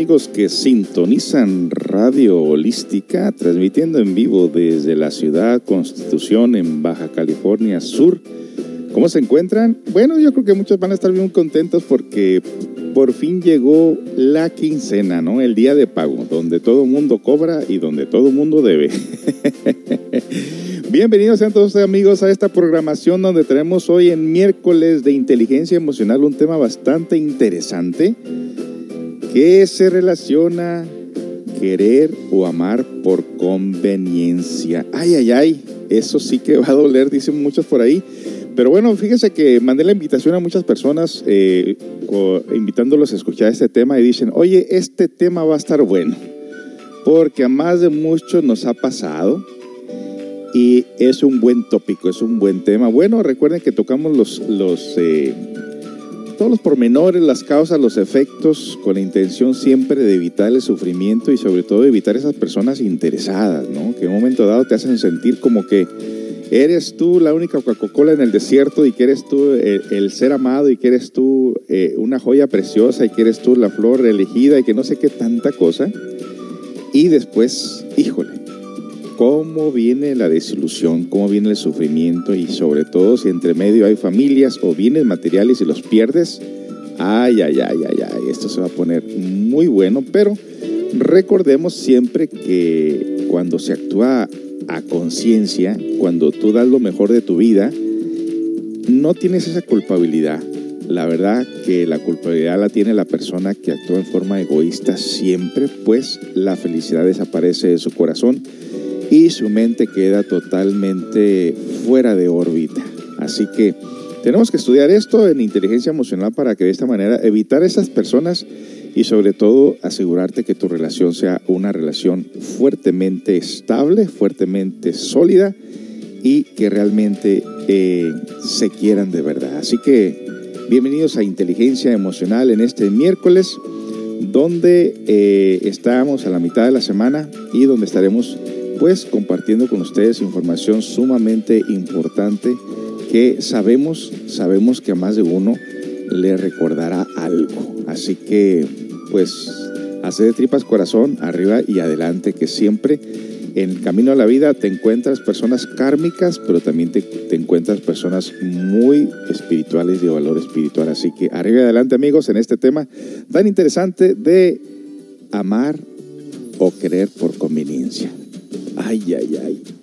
Amigos que sintonizan Radio Holística, transmitiendo en vivo desde la ciudad Constitución en Baja California Sur. ¿Cómo se encuentran? Bueno, yo creo que muchos van a estar bien contentos porque por fin llegó la quincena, ¿no? El día de pago, donde todo mundo cobra y donde todo mundo debe. Bienvenidos sean todos amigos a esta programación donde tenemos hoy en miércoles de inteligencia emocional un tema bastante interesante que se relaciona querer o amar por conveniencia. Ay, ay, ay, eso sí que va a doler, dicen muchos por ahí. Pero bueno, fíjese que mandé la invitación a muchas personas eh, invitándolos a escuchar este tema y dicen, oye, este tema va a estar bueno, porque a más de muchos nos ha pasado y es un buen tópico, es un buen tema. Bueno, recuerden que tocamos los, los eh, todos los pormenores, las causas, los efectos, con la intención siempre de evitar el sufrimiento y sobre todo evitar esas personas interesadas, ¿no? Que en un momento dado te hacen sentir como que eres tú la única Coca-Cola en el desierto y que eres tú el, ser amado y que eres tú eh, una joya preciosa y que eres tú la flor elegida y que no sé qué tanta cosa. Y después, híjole, cómo viene la desilusión, cómo viene el sufrimiento y sobre todo si entre medio hay familias o bienes materiales y los pierdes, ay, ay, ay, ay, ay, esto se va a poner muy bueno, pero recordemos siempre que cuando se actúa a conciencia, cuando tú das lo mejor de tu vida, no tienes esa culpabilidad. La verdad que la culpabilidad la tiene la persona que actúa en forma egoísta siempre, pues la felicidad desaparece de su corazón y su mente queda totalmente fuera de órbita. Así que tenemos que estudiar esto en inteligencia emocional para que de esta manera evitar esas personas y sobre todo asegurarte que tu relación sea una relación fuertemente estable, fuertemente sólida y que realmente eh, se quieran de verdad. Así que bienvenidos a Inteligencia Emocional en este miércoles donde eh, estamos a la mitad de la semana y donde estaremos pues compartiendo con ustedes información sumamente importante que sabemos, sabemos que a más de uno le recordará algo. Así que, pues, hace de tripas corazón, arriba y adelante, que siempre en el camino a la vida te encuentras personas kármicas, pero también te, te encuentras personas muy espirituales de valor espiritual. Así que arriba y adelante, amigos, en este tema tan interesante de amar o querer por conveniencia. Ay, ay, ay.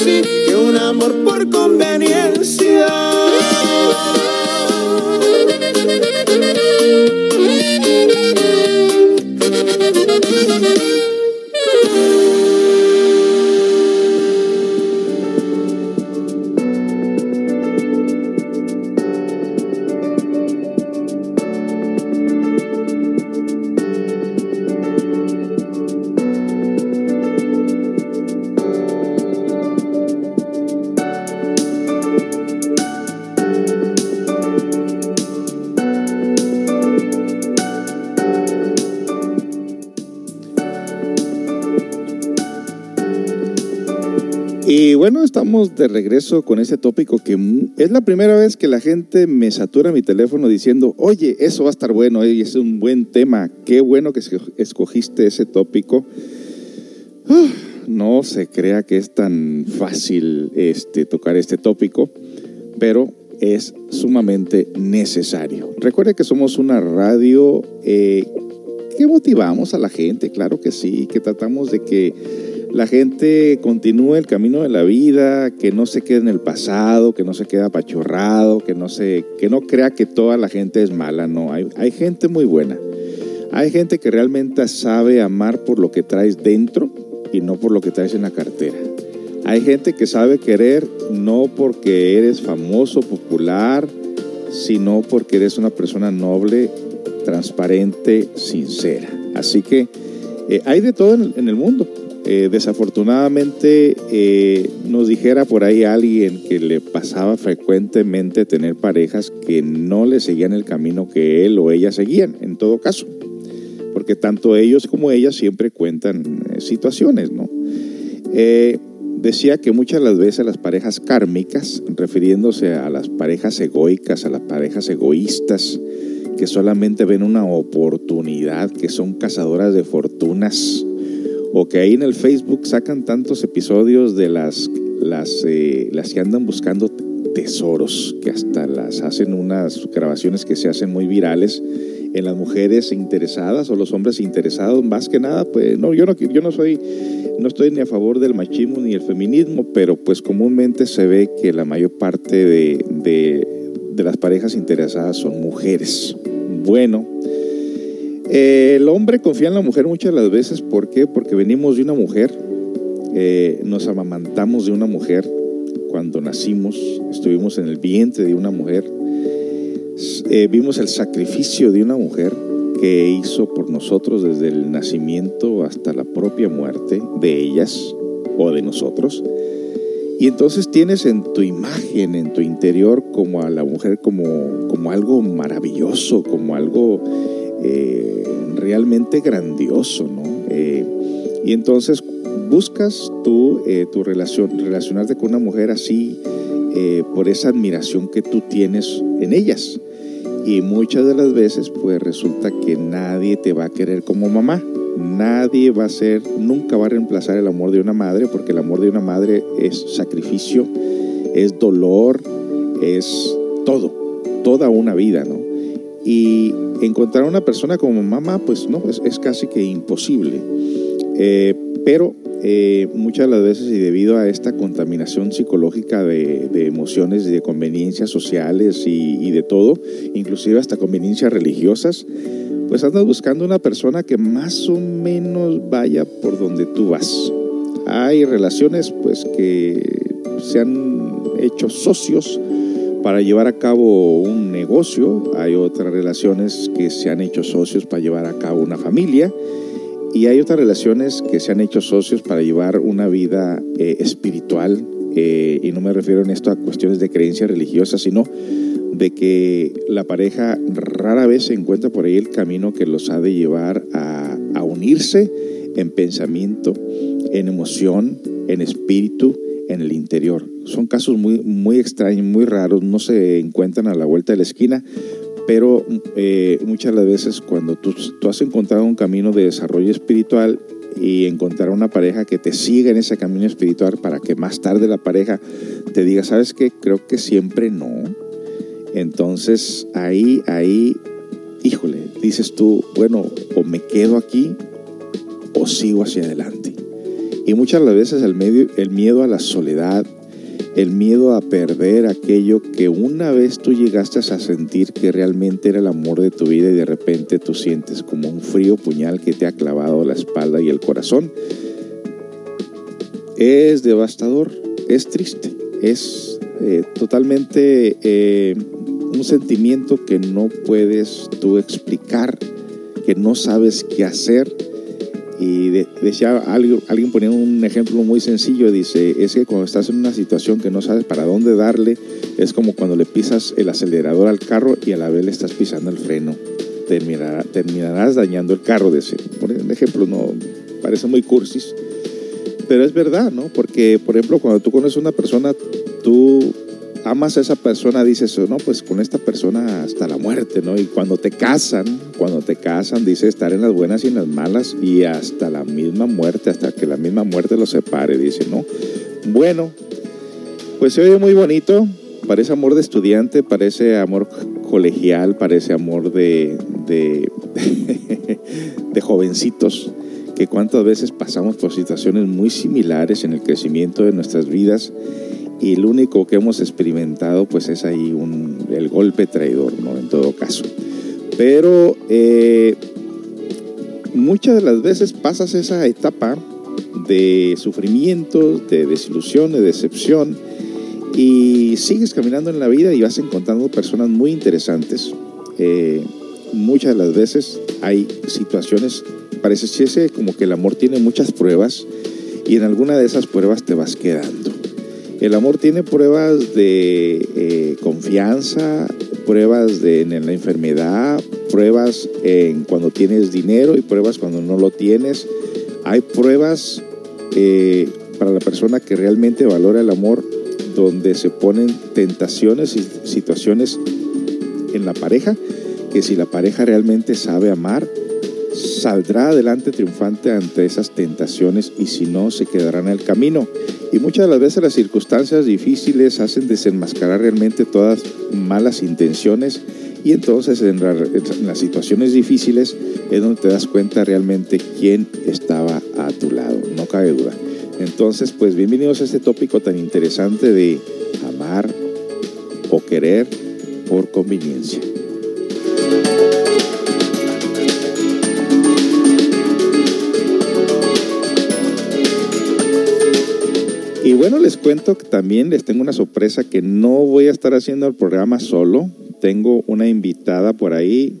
Así que un amor de regreso con ese tópico que es la primera vez que la gente me satura mi teléfono diciendo, oye, eso va a estar bueno, y es un buen tema, qué bueno que esco- escogiste ese tópico. Ah, No se crea que es tan fácil este, tocar este tópico, pero es sumamente necesario. Recuerde que somos una radio eh, que motivamos a la gente, claro que sí, que tratamos de que la gente continúe el camino de la vida, que no se quede en el pasado, que no se quede apachurrado, que no, se, que no crea que toda la gente es mala, no, hay, hay gente muy buena. Hay gente que realmente sabe amar por lo que traes dentro y no por lo que traes en la cartera. Hay gente que sabe querer no porque eres famoso, popular, sino porque eres una persona noble, transparente, sincera. Así que eh, hay de todo en, en el mundo. Eh, desafortunadamente eh, nos dijera por ahí alguien que le pasaba frecuentemente tener parejas que no le seguían el camino que él o ella seguían, en todo caso. Porque tanto ellos como ellas siempre cuentan eh, situaciones, ¿no? Decía que muchas de las veces las parejas kármicas, refiriéndose a las parejas egoicas, a las parejas egoístas, que solamente ven una oportunidad, que son cazadoras de fortunas, o que ahí en el Facebook sacan tantos episodios de las, las, eh, las que andan buscando tesoros, que hasta las hacen unas grabaciones que se hacen muy virales en las mujeres interesadas o los hombres interesados, más que nada, pues no, yo no, yo no soy, no estoy ni a favor del machismo ni el feminismo, pero pues comúnmente se ve que la mayor parte de, de, de las parejas interesadas son mujeres. Bueno, eh, el hombre confía en la mujer muchas las veces, ¿por qué? Porque venimos de una mujer, eh, nos amamantamos de una mujer cuando nacimos, estuvimos en el vientre de una mujer, eh, vimos el sacrificio de una mujer que hizo por nosotros desde el nacimiento hasta la propia muerte de ellas o de nosotros. Y entonces tienes en tu imagen, en tu interior, como a la mujer como, como algo maravilloso, como algo eh, realmente grandioso, ¿no? Eh, y entonces buscas tú eh, tu relación, relacionarte con una mujer así eh, por esa admiración que tú tienes en ellas. Y muchas de las veces, pues resulta que nadie te va a querer como mamá. Nadie va a ser, nunca va a reemplazar el amor de una madre, porque el amor de una madre es sacrificio, es dolor, es todo, toda una vida, ¿no? Y encontrar a una persona como mamá, pues no, es, es casi que imposible. Eh, pero eh, muchas de las veces y debido a esta contaminación psicológica de, emociones y de conveniencias sociales y, de todo, inclusive hasta conveniencias religiosas, pues andas buscando una persona que más o menos vaya por donde tú vas. Hay relaciones pues que se han hecho socios para llevar a cabo un negocio, hay otras relaciones que se han hecho socios para llevar a cabo una familia y hay otras relaciones que se han hecho socios para llevar una vida eh, espiritual eh, y no me refiero en esto a cuestiones de creencia religiosa, sino de que la pareja rara vez se encuentra por ahí el camino que los ha de llevar a, a unirse en pensamiento, en emoción, en espíritu, en el interior. Son casos muy, muy extraños, muy raros, no se encuentran a la vuelta de la esquina, pero eh, muchas veces cuando tú, tú, has encontrado un camino de desarrollo espiritual y encontrar una pareja que te siga en ese camino espiritual para que más tarde la pareja te diga, ¿sabes qué? Creo que siempre no. Entonces ahí, ahí, híjole, dices tú, bueno, o me quedo aquí o sigo hacia adelante. Y muchas las veces el, medio, el miedo a la soledad, el miedo a perder aquello que una vez tú llegaste a sentir que realmente era el amor de tu vida y de repente tú sientes como un frío puñal que te ha clavado la espalda y el corazón, es devastador, es triste, es eh, totalmente eh, un sentimiento que no puedes tú explicar, que no sabes qué hacer y decía, alguien, ponía un ejemplo muy sencillo, dice, es que cuando estás en una situación que no sabes para dónde darle, es como cuando le pisas el acelerador al carro y a la vez le estás pisando el freno. Terminará, terminarás dañando el carro. De por ejemplo, no parece muy cursis, pero es verdad, ¿no? Porque, por ejemplo, cuando tú conoces a una persona, tú amas a esa persona, dices, no, pues con esta persona hasta la muerte, ¿no? Y cuando te casan, cuando te casan, dice estar en las buenas y en las malas y hasta la misma muerte, hasta que la misma muerte los separe, dice, ¿no? Bueno, pues se oye muy bonito, parece amor de estudiante, parece amor colegial, parece amor de, de, de jovencitos, que cuántas veces pasamos por situaciones muy similares en el crecimiento de nuestras vidas y lo único que hemos experimentado pues es ahí un, el golpe traidor, ¿no? En todo caso. Pero eh, muchas de las veces pasas esa etapa de sufrimiento, de desilusión, de decepción y sigues caminando en la vida y vas encontrando personas muy interesantes. Eh, muchas de las veces hay situaciones, parece como que el amor tiene muchas pruebas y en alguna de esas pruebas te vas quedando. El amor tiene pruebas de eh, confianza, pruebas de, en la enfermedad, pruebas en cuando tienes dinero y pruebas cuando no lo tienes. Hay pruebas eh, para la persona que realmente valora el amor donde se ponen tentaciones y situaciones en la pareja, que si la pareja realmente sabe amar, saldrá adelante triunfante ante esas tentaciones y si no, se quedará en el camino. Y muchas de las veces las circunstancias difíciles hacen desenmascarar realmente todas malas intenciones y entonces en, las situaciones difíciles es donde te das cuenta realmente quién estaba a tu lado, no cabe duda. Entonces, pues bienvenidos a este tópico tan interesante de amar o querer por conveniencia. Y bueno, les cuento que también les tengo una sorpresa que no voy a estar haciendo el programa solo. Tengo una invitada por ahí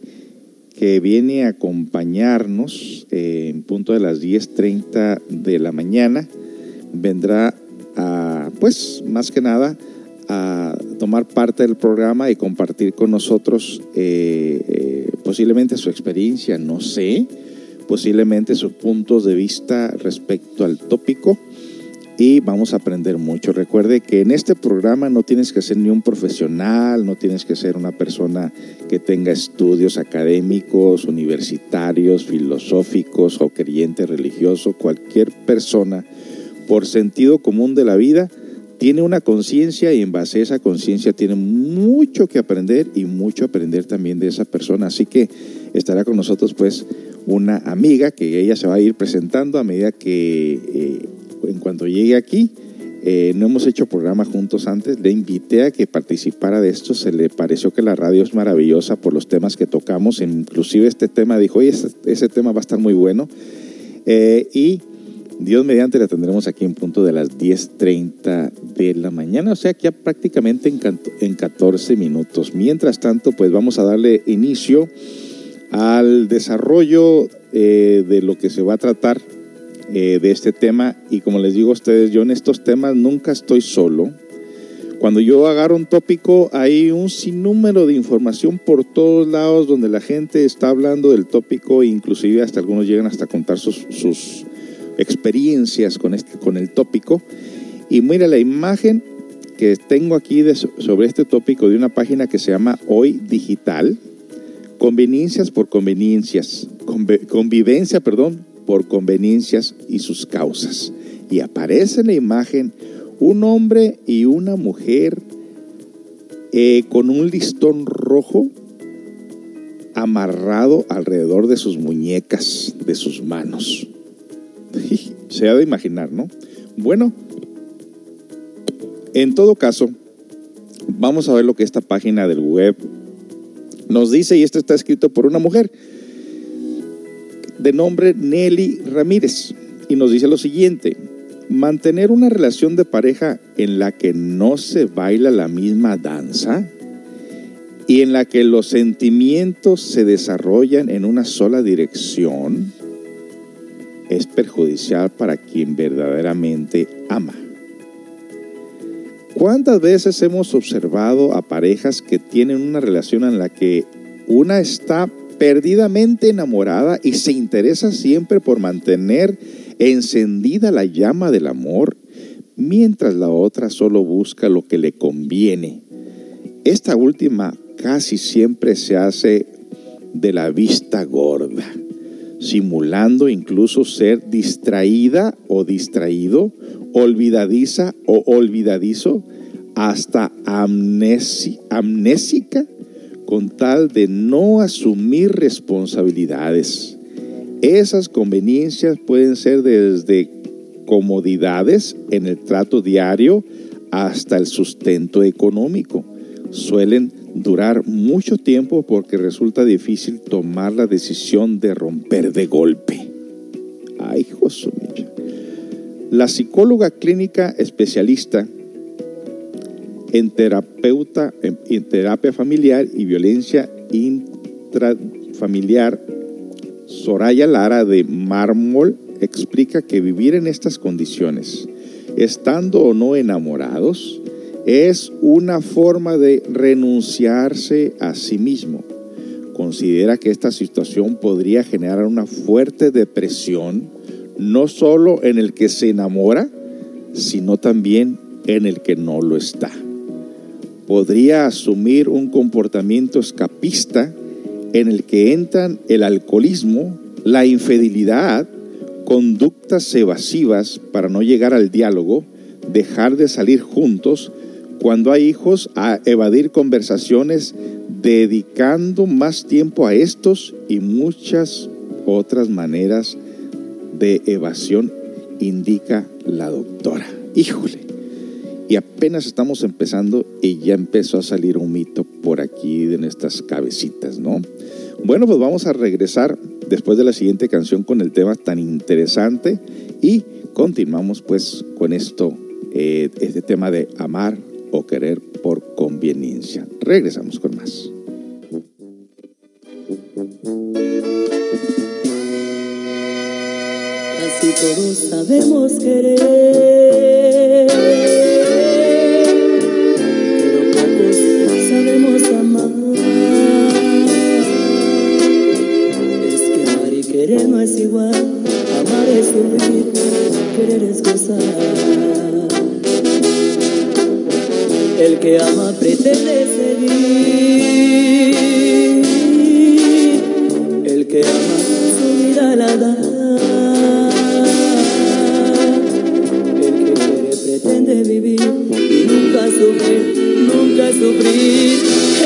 que viene a acompañarnos en punto de las 10.30 de la mañana. Vendrá a, pues, más que nada, a tomar parte del programa y compartir con nosotros eh, eh, posiblemente su experiencia, no sé, posiblemente sus puntos de vista respecto al tópico y vamos a aprender mucho. Recuerde que en este programa no tienes que ser ni un profesional, no tienes que ser una persona que tenga estudios académicos, universitarios, filosóficos o creyente religioso. Cualquier persona, por sentido común de la vida, tiene una conciencia y en base a esa conciencia tiene mucho que aprender y mucho aprender también de esa persona. Así que estará con nosotros pues una amiga que ella se va a ir presentando a medida que eh, en cuanto llegue aquí. Eh, no hemos hecho programa juntos antes. Le invité a que participara de esto. Se le pareció que la radio es maravillosa por los temas que tocamos. Inclusive este tema dijo, oye, ese, tema va a estar muy bueno. Eh, y Dios mediante la tendremos aquí en punto de las 10.30 de la mañana, o sea ya prácticamente en, en 14 minutos. Mientras tanto, pues vamos a darle inicio al desarrollo eh, de lo que se va a tratar eh, de este tema. Y como les digo a ustedes, yo en estos temas nunca estoy solo. Cuando yo agarro un tópico, hay un sinnúmero de información por todos lados donde la gente está hablando del tópico, inclusive hasta algunos llegan hasta contar sus, sus experiencias con, este, con el tópico. Y mira la imagen que tengo aquí de, sobre este tópico de una página que se llama Hoy Digital. Conveniencias por conveniencias. convivencia, perdón, por conveniencias y sus causas. Y aparece en la imagen un hombre y una mujer eh, con un listón rojo amarrado alrededor de sus muñecas, de sus manos. Se ha de imaginar, ¿no? Bueno, en todo caso, vamos a ver lo que esta página del web nos dice, y esto está escrito por una mujer de nombre Nelly Ramírez, y nos dice lo siguiente, mantener una relación de pareja en la que no se baila la misma danza y en la que los sentimientos se desarrollan en una sola dirección, es perjudicial para quien verdaderamente ama. ¿Cuántas veces hemos observado a parejas que tienen una relación en la que una está perdidamente enamorada y se interesa siempre por mantener encendida la llama del amor, mientras la otra solo busca lo que le conviene? Esta última casi siempre se hace de la vista gorda simulando incluso ser distraída o distraído, olvidadiza o olvidadizo, hasta amnésica, con tal de no asumir responsabilidades. Esas conveniencias pueden ser desde comodidades en el trato diario hasta el sustento económico. Suelen durar mucho tiempo porque resulta difícil tomar la decisión de romper de golpe. Ay, Josué. La psicóloga clínica especialista en terapeuta en terapia familiar y violencia intrafamiliar Soraya Lara de Mármol explica que vivir en estas condiciones, estando o no enamorados, es una forma de renunciarse a sí mismo. Considera que esta situación podría generar una fuerte depresión, no solo en el que se enamora, sino también en el que no lo está. Podría asumir un comportamiento escapista en el que entran el alcoholismo, la infidelidad, conductas evasivas para no llegar al diálogo, dejar de salir juntos, cuando hay hijos, a evadir conversaciones, dedicando más tiempo a estos y muchas otras maneras de evasión, indica la doctora. Híjole. Y apenas estamos empezando y ya empezó a salir un mito por aquí de nuestras cabecitas, ¿no? Bueno, pues vamos a regresar después de la siguiente canción con el tema tan interesante y continuamos pues con esto, eh, este tema de amar o querer por conveniencia. Regresamos con más. Así todos sabemos querer, querer no es igual, amar es sufrir, querer es gozar. El que ama pretende seguir. El que ama su vida la da. El que quiere pretende vivir y nunca sufrir, nunca sufrir.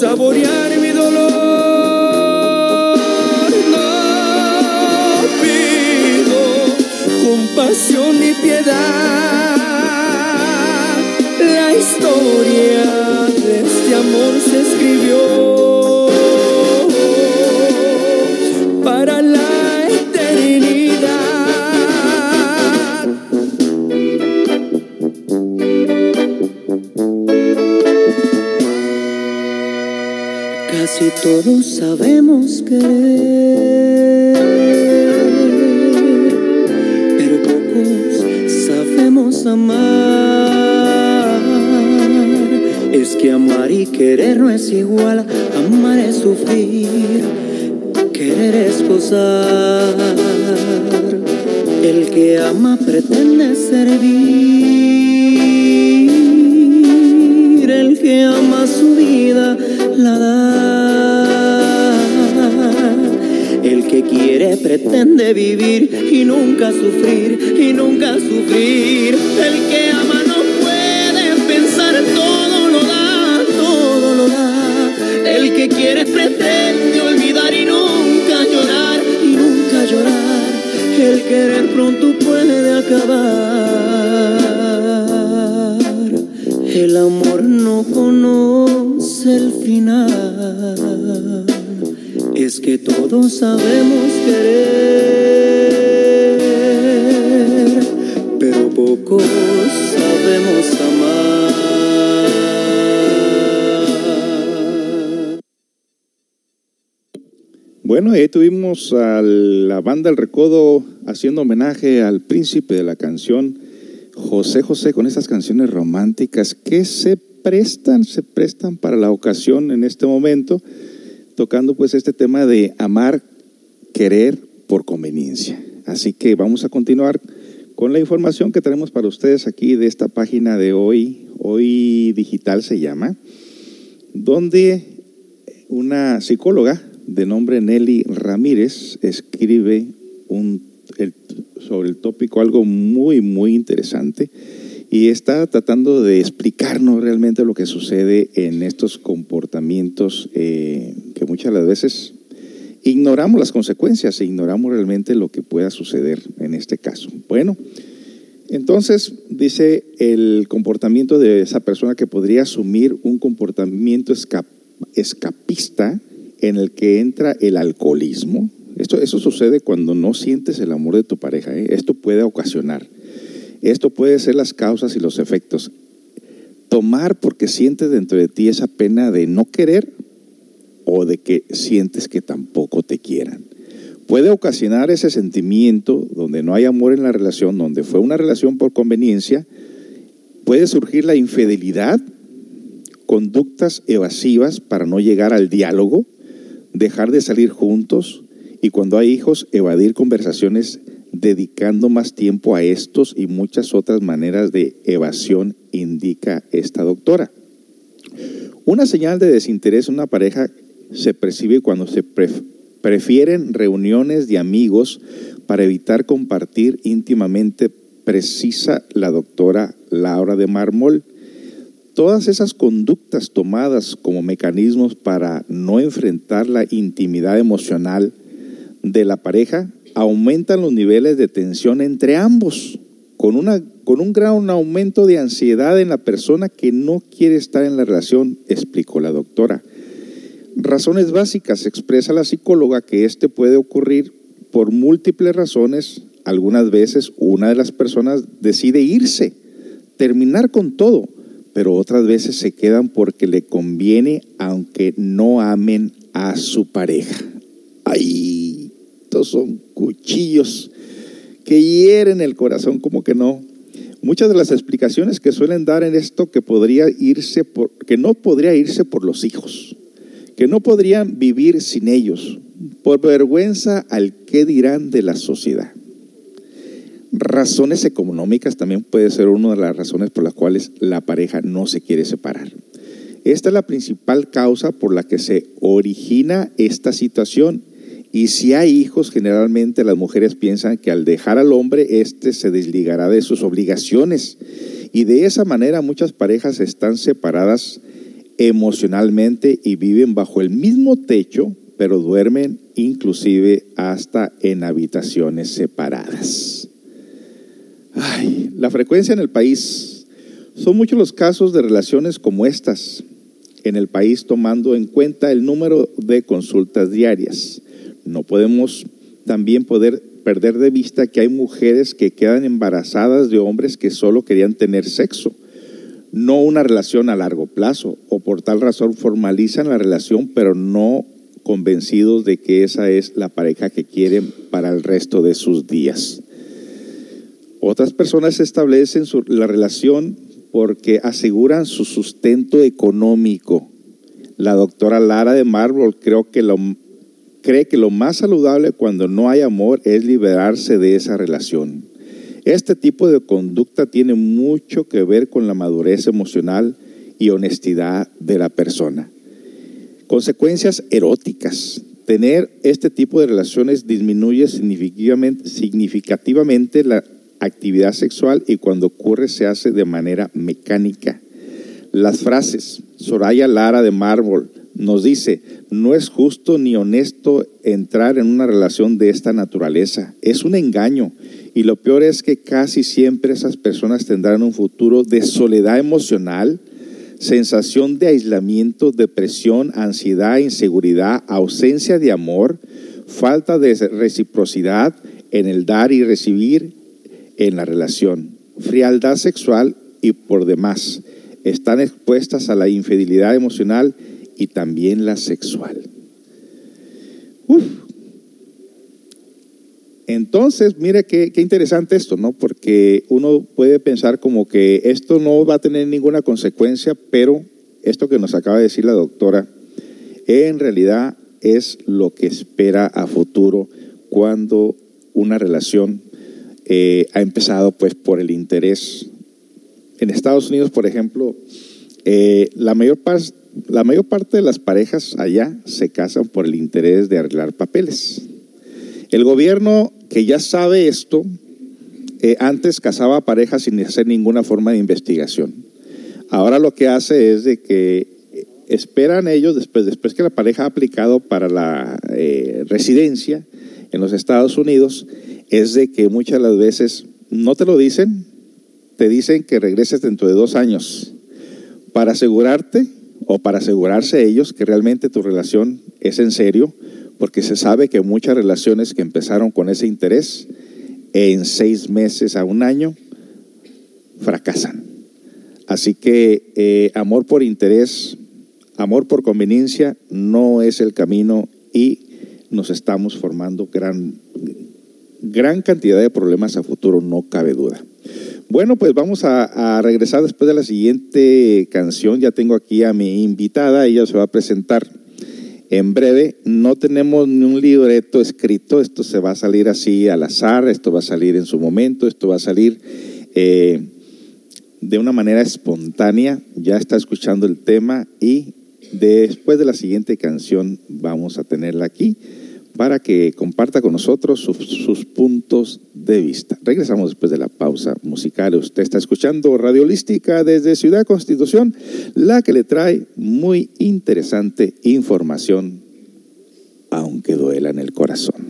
saborear. El que ama pretende servir. El que ama su vida la da. El que quiere pretende vivir y nunca sufrir, y nunca sufrir. El que ama no puede pensar todo lo da, todo lo da. El que quiere querer pronto puede acabar. El amor no conoce el final. Es que todos sabemos querer, pero pocos sabemos amar. Bueno, ahí tuvimos a la banda El Recodo haciendo homenaje al príncipe de la canción José José con esas canciones románticas que se prestan, se prestan para la ocasión en este momento, tocando pues este tema de amar, querer por conveniencia. Así que vamos a continuar con la información que tenemos para ustedes aquí de esta página de hoy, hoy digital se llama, donde una psicóloga de nombre Nelly Ramírez escribe un, sobre el tópico algo muy, muy interesante y está tratando de explicarnos realmente lo que sucede en estos comportamientos eh, que muchas veces ignoramos las consecuencias e ignoramos realmente lo que pueda suceder en este caso. Bueno, entonces dice el comportamiento de esa persona que podría asumir un comportamiento escapista en el que entra el alcoholismo. Esto, eso sucede cuando no sientes el amor de tu pareja. ¿eh? Esto puede ocasionar. Esto puede ser las causas y los efectos. Tomar porque sientes dentro de ti esa pena de no querer o de que sientes que tampoco te quieran. Puede ocasionar ese sentimiento donde no hay amor en la relación, donde fue una relación por conveniencia. Puede surgir la infidelidad, conductas evasivas para no llegar al diálogo, dejar de salir juntos y cuando hay hijos, evadir conversaciones dedicando más tiempo a estos y muchas otras maneras de evasión, indica esta doctora. Una señal de desinterés en una pareja se percibe cuando se prefieren reuniones de amigos para evitar compartir íntimamente, precisa la doctora Laura de Marmol. Todas esas conductas tomadas como mecanismos para no enfrentar la intimidad emocional de la pareja aumentan los niveles de tensión entre ambos, con, una, con un gran aumento de ansiedad en la persona que no quiere estar en la relación, explicó la doctora. Razones básicas, expresa la psicóloga que este puede ocurrir por múltiples razones. Algunas veces una de las personas decide irse, terminar con todo, pero otras veces se quedan porque le conviene aunque no amen a su pareja. Ay, estos son cuchillos que hieren el corazón como que no. Muchas de las explicaciones que suelen dar en esto que podría irse por, que no podría irse por los hijos, que no podrían vivir sin ellos, por vergüenza al qué dirán de la sociedad. Razones económicas también puede ser una de las razones por las cuales la pareja no se quiere separar. Esta es la principal causa por la que se origina esta situación. Y si hay hijos, generalmente las mujeres piensan que al dejar al hombre, éste se desligará de sus obligaciones. Y de esa manera muchas parejas están separadas emocionalmente y viven bajo el mismo techo, pero duermen inclusive hasta en habitaciones separadas. Ay, la frecuencia en el país. Son muchos los casos de relaciones como estas en el país tomando en cuenta el número de consultas diarias. No podemos también poder perder de vista que hay mujeres que quedan embarazadas de hombres que solo querían tener sexo, no una relación a largo plazo, o por tal razón formalizan la relación, pero no convencidos de que esa es la pareja que quieren para el resto de sus días. Otras personas establecen la relación porque aseguran su sustento económico. La doctora Lara de Marble creo que lo, cree que lo más saludable cuando no hay amor es liberarse de esa relación. Este tipo de conducta tiene mucho que ver con la madurez emocional y honestidad de la persona. Consecuencias eróticas. Tener este tipo de relaciones disminuye significativamente la actividad sexual y cuando ocurre se hace de manera mecánica. Las frases, Soraya Lara de Mármol nos dice, no es justo ni honesto entrar en una relación de esta naturaleza, es un engaño. Y lo peor es que casi siempre esas personas tendrán un futuro de soledad emocional, sensación de aislamiento, depresión, ansiedad, inseguridad, ausencia de amor, falta de reciprocidad en el dar y recibir en la relación, frialdad sexual y por demás. Están expuestas a la infidelidad emocional y también la sexual. Uf, Entonces, mire qué, interesante esto, ¿no? Porque uno puede pensar como que esto no va a tener ninguna consecuencia, pero esto que nos acaba de decir la doctora, en realidad es lo que espera a futuro cuando una relación eh, ha empezado pues por el interés. En Estados Unidos, por ejemplo, eh, la, mayor la mayor parte de las parejas allá se casan por el interés de arreglar papeles. El gobierno que ya sabe esto, eh, antes casaba parejas sin hacer ninguna forma de investigación. Ahora lo que hace es de que esperan ellos, después, después que la pareja ha aplicado para la residencia, en los Estados Unidos es de que muchas las veces no te lo dicen, te dicen que regreses dentro de dos años para asegurarte o para asegurarse ellos que realmente tu relación es en serio, porque se sabe que muchas relaciones que empezaron con ese interés en seis meses a un año fracasan. Así que eh, amor por interés, amor por conveniencia no es el camino y nos estamos formando gran, gran cantidad de problemas a futuro, no cabe duda. Bueno, pues vamos a, regresar después de la siguiente canción. Ya tengo aquí a mi invitada, ella se va a presentar en breve. No tenemos ni un libreto escrito, esto se va a salir así al azar, esto va a salir en su momento, esto va a salir eh, de una manera espontánea. Ya está escuchando el tema y después de la siguiente canción vamos a tenerla aquí para que comparta con nosotros sus, puntos de vista. Regresamos después de la pausa musical. Usted está escuchando Radiolística desde Ciudad Constitución, la que le trae muy interesante información, aunque duela en el corazón.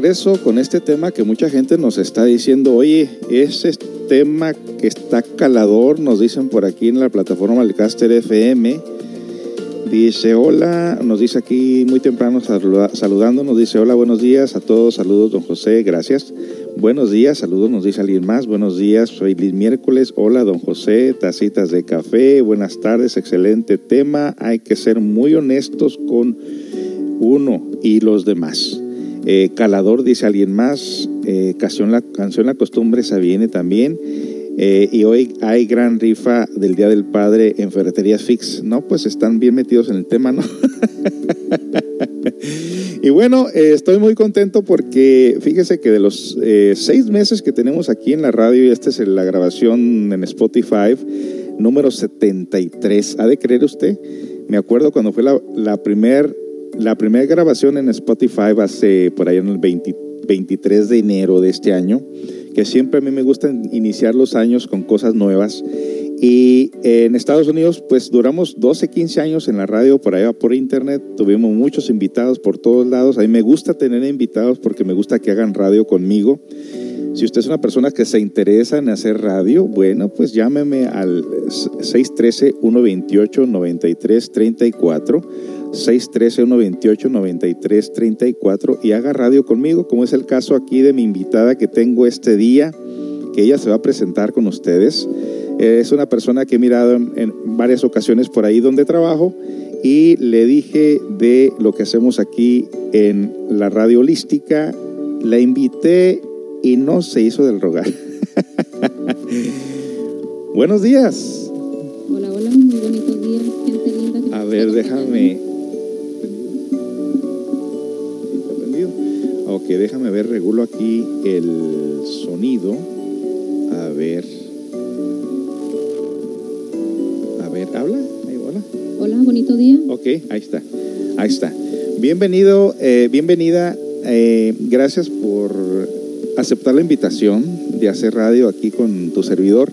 regreso con este tema que mucha gente nos está diciendo, oye, ese tema que está calador, nos dicen por aquí en la plataforma Malcaster FM. Dice, hola, nos dice aquí muy temprano saluda- saludando, nos dice, hola, buenos días a todos, saludos, don José, gracias. Buenos días, saludos, nos dice alguien más, buenos días, soy Liz Miércoles, hola, don José, tacitas de café, buenas tardes, excelente tema, hay que ser muy honestos con uno y los demás. Eh, Calador dice alguien más, eh, canción, la, canción La Costumbre también. Eh, y hoy hay gran rifa del Día del Padre en Ferreterías Fix. No, pues están bien metidos en el tema, ¿no? y bueno, estoy muy contento porque fíjese que de los seis meses que tenemos aquí en la radio, y esta es la grabación en Spotify, número 73. ¿Ha de creer usted? Me acuerdo cuando fue la, la primer la primera grabación en Spotify hace por ahí en el 20 23 de enero de este año, que siempre a mí me gusta iniciar los años con cosas nuevas. Y en Estados Unidos, pues duramos 12, 15 años en la radio, por allá por internet. Tuvimos muchos invitados por todos lados. A mí me gusta tener invitados porque me gusta que hagan radio conmigo. Si usted es una persona que se interesa en hacer radio, bueno, pues llámeme al 613-128-9334. 613-128-9334 y haga radio conmigo, como es el caso aquí de mi invitada que tengo este día, que ella se va a presentar con ustedes. Es una persona que he mirado en, en varias ocasiones por ahí donde trabajo y le dije de lo que hacemos aquí en la radio holística. La invité y no se hizo del rogar. Buenos días. Hola, hola, muy bonitos días, gente linda. A ver, déjame. Ok, déjame ver, regulo aquí el sonido. A ver. A ver, habla. Ahí, hola. Hola, bonito día. Ok, ahí está. Ahí está. Bienvenido, eh, bienvenida. eh, gracias por aceptar la invitación de hacer radio aquí con tu servidor.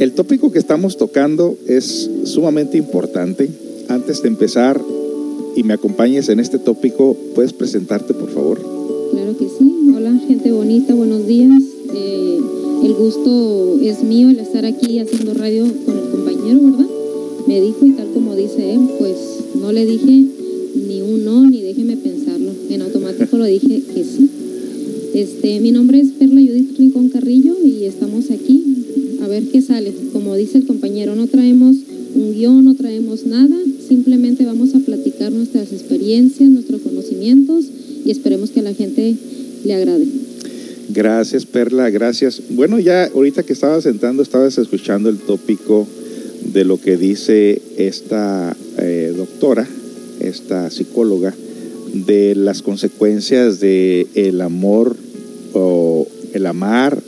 El tópico que estamos tocando es sumamente importante. Antes de empezar y me acompañes en este tópico, ¿puedes presentarte, por favor? Claro que sí. Hola, gente bonita, buenos días. Eh, el gusto es mío el estar aquí haciendo radio con el compañero, ¿verdad? Me dijo y tal como dice él, pues no le dije ni un no, ni déjeme pensarlo. En automático lo dije que sí. Este, mi nombre es Perla Judith Rincón Carrillo y estamos aquí a ver qué sale. Como dice el compañero, no traemos un guion, no traemos nada, simplemente vamos a platicar nuestras experiencias, nuestros conocimientos y esperemos que a la gente le agrade. Gracias, Perla, gracias. Bueno, ya ahorita que estabas sentando, estabas escuchando el tópico de lo que dice esta eh, doctora, esta psicóloga, de las consecuencias de el amor o el amar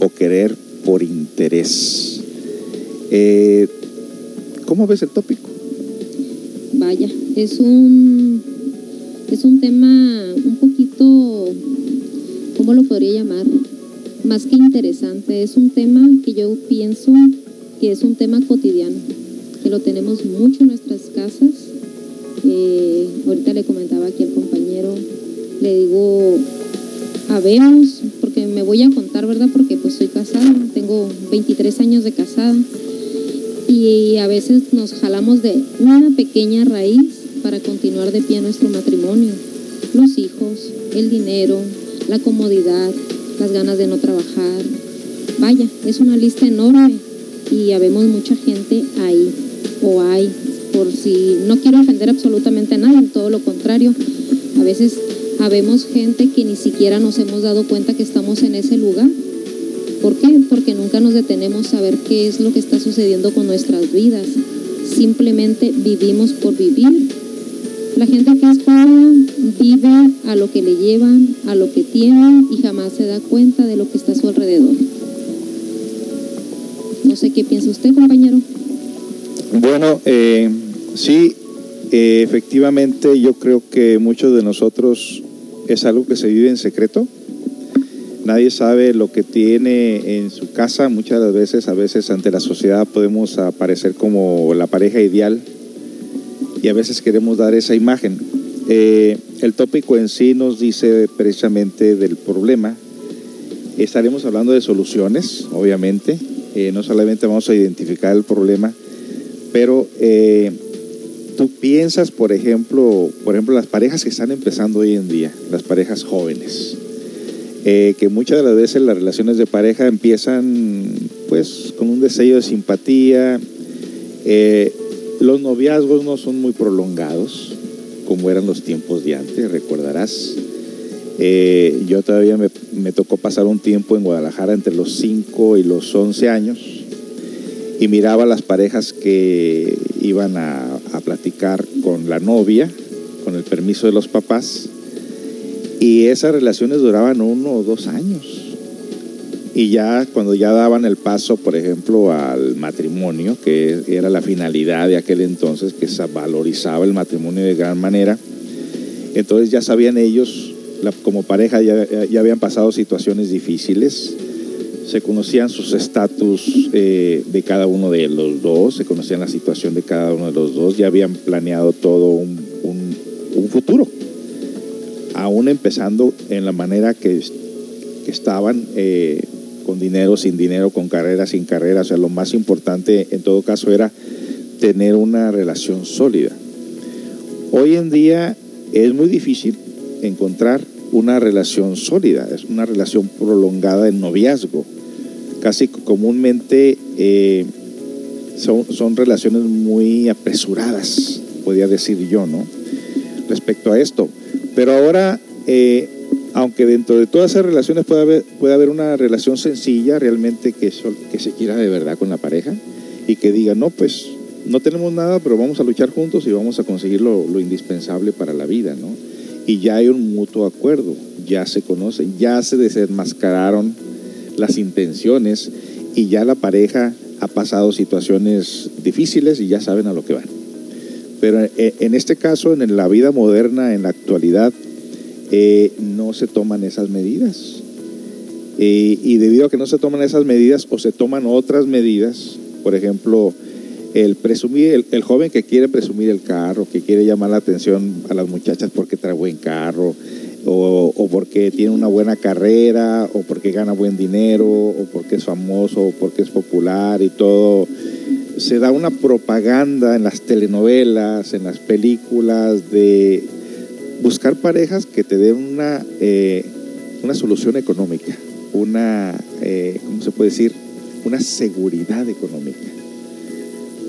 o querer por interés. Eh, ¿Cómo ves el tópico? Vaya, es un es un tema un poquito ¿cómo lo podría llamar? Más que interesante, es un tema que yo pienso que es un tema cotidiano, que lo tenemos mucho en nuestras casas. Eh, ahorita le comentaba aquí al compañero, le digo, habemos, porque me voy a contar, ¿verdad? Porque pues soy casada, tengo 23 años de casada y a veces nos jalamos de una pequeña raíz para continuar de pie nuestro matrimonio. Los hijos, el dinero, la comodidad, las ganas de no trabajar. Vaya, es una lista enorme y habemos mucha gente ahí o hay, por si no quiero ofender absolutamente a nadie, todo lo contrario. A veces habemos gente que ni siquiera nos hemos dado cuenta que estamos en ese lugar. ¿Por qué? Porque nunca nos detenemos a ver qué es lo que está sucediendo con nuestras vidas. Simplemente vivimos por vivir. La gente que es joven vive a lo que le llevan, a lo que tienen y jamás se da cuenta de lo que está a su alrededor. No sé qué piensa usted, compañero. Bueno, eh, sí, eh, efectivamente yo creo que muchos de nosotros es algo que se vive en secreto. Nadie sabe lo que tiene en su casa. Muchas veces, a veces ante la sociedad podemos aparecer como la pareja ideal y a veces queremos dar esa imagen. Eh, el tópico en sí nos dice precisamente del problema. Estaremos hablando de soluciones, obviamente. Eh, no solamente vamos a identificar el problema, pero eh, tú piensas, por ejemplo, por ejemplo, las parejas que están empezando hoy en día, las parejas jóvenes, eh, que muchas de las veces las relaciones de pareja empiezan pues con un deseo de simpatía. Eh, los noviazgos no son muy prolongados, como eran los tiempos de antes, recordarás. Eh, yo todavía me, me tocó pasar un tiempo en Guadalajara entre los 5 y los 11 años y miraba las parejas que iban a, a platicar con la novia, con el permiso de los papás, y esas relaciones duraban uno o dos años. Y ya cuando ya daban el paso, por ejemplo, al matrimonio, que era la finalidad de aquel entonces, que se valorizaba el matrimonio de gran manera, entonces ya sabían ellos, como pareja ya, ya habían pasado situaciones difíciles, se conocían sus estatus eh, de cada uno de los dos, se conocían la situación de cada uno de los dos, ya habían planeado todo un, futuro, aún empezando en la manera que, estaban, eh, con dinero, sin dinero, con carrera, sin carrera, o sea, lo más importante en todo caso era tener una relación sólida. Hoy en día es muy difícil encontrar una relación sólida, es una relación prolongada en noviazgo. Casi comúnmente eh, son, son relaciones muy apresuradas, podría decir yo, ¿no? Respecto a esto. Pero ahora, eh, aunque dentro de todas esas relaciones puede haber, puede haber una relación sencilla, realmente que, que se quiera de verdad con la pareja y que diga, no, pues no tenemos nada, pero vamos a luchar juntos y vamos a conseguir lo, lo indispensable para la vida, ¿no? Y ya hay un mutuo acuerdo, ya se conocen, ya se desenmascararon las intenciones y ya la pareja ha pasado situaciones difíciles y ya saben a lo que van. Pero eh, en este caso, en la vida moderna, en la actualidad, eh, no se toman esas medidas. Eh, y debido a que no se toman esas medidas o se toman otras medidas, por ejemplo, el presumir, el, el joven que quiere presumir el carro, que quiere llamar la atención a las muchachas porque trae buen carro, o, porque tiene una buena carrera, o porque gana buen dinero, o porque es famoso, o porque es popular y todo. Se da una propaganda en las telenovelas, en las películas, de buscar parejas que te den una, eh, una solución económica, una, eh, ¿cómo se puede decir? Una seguridad económica.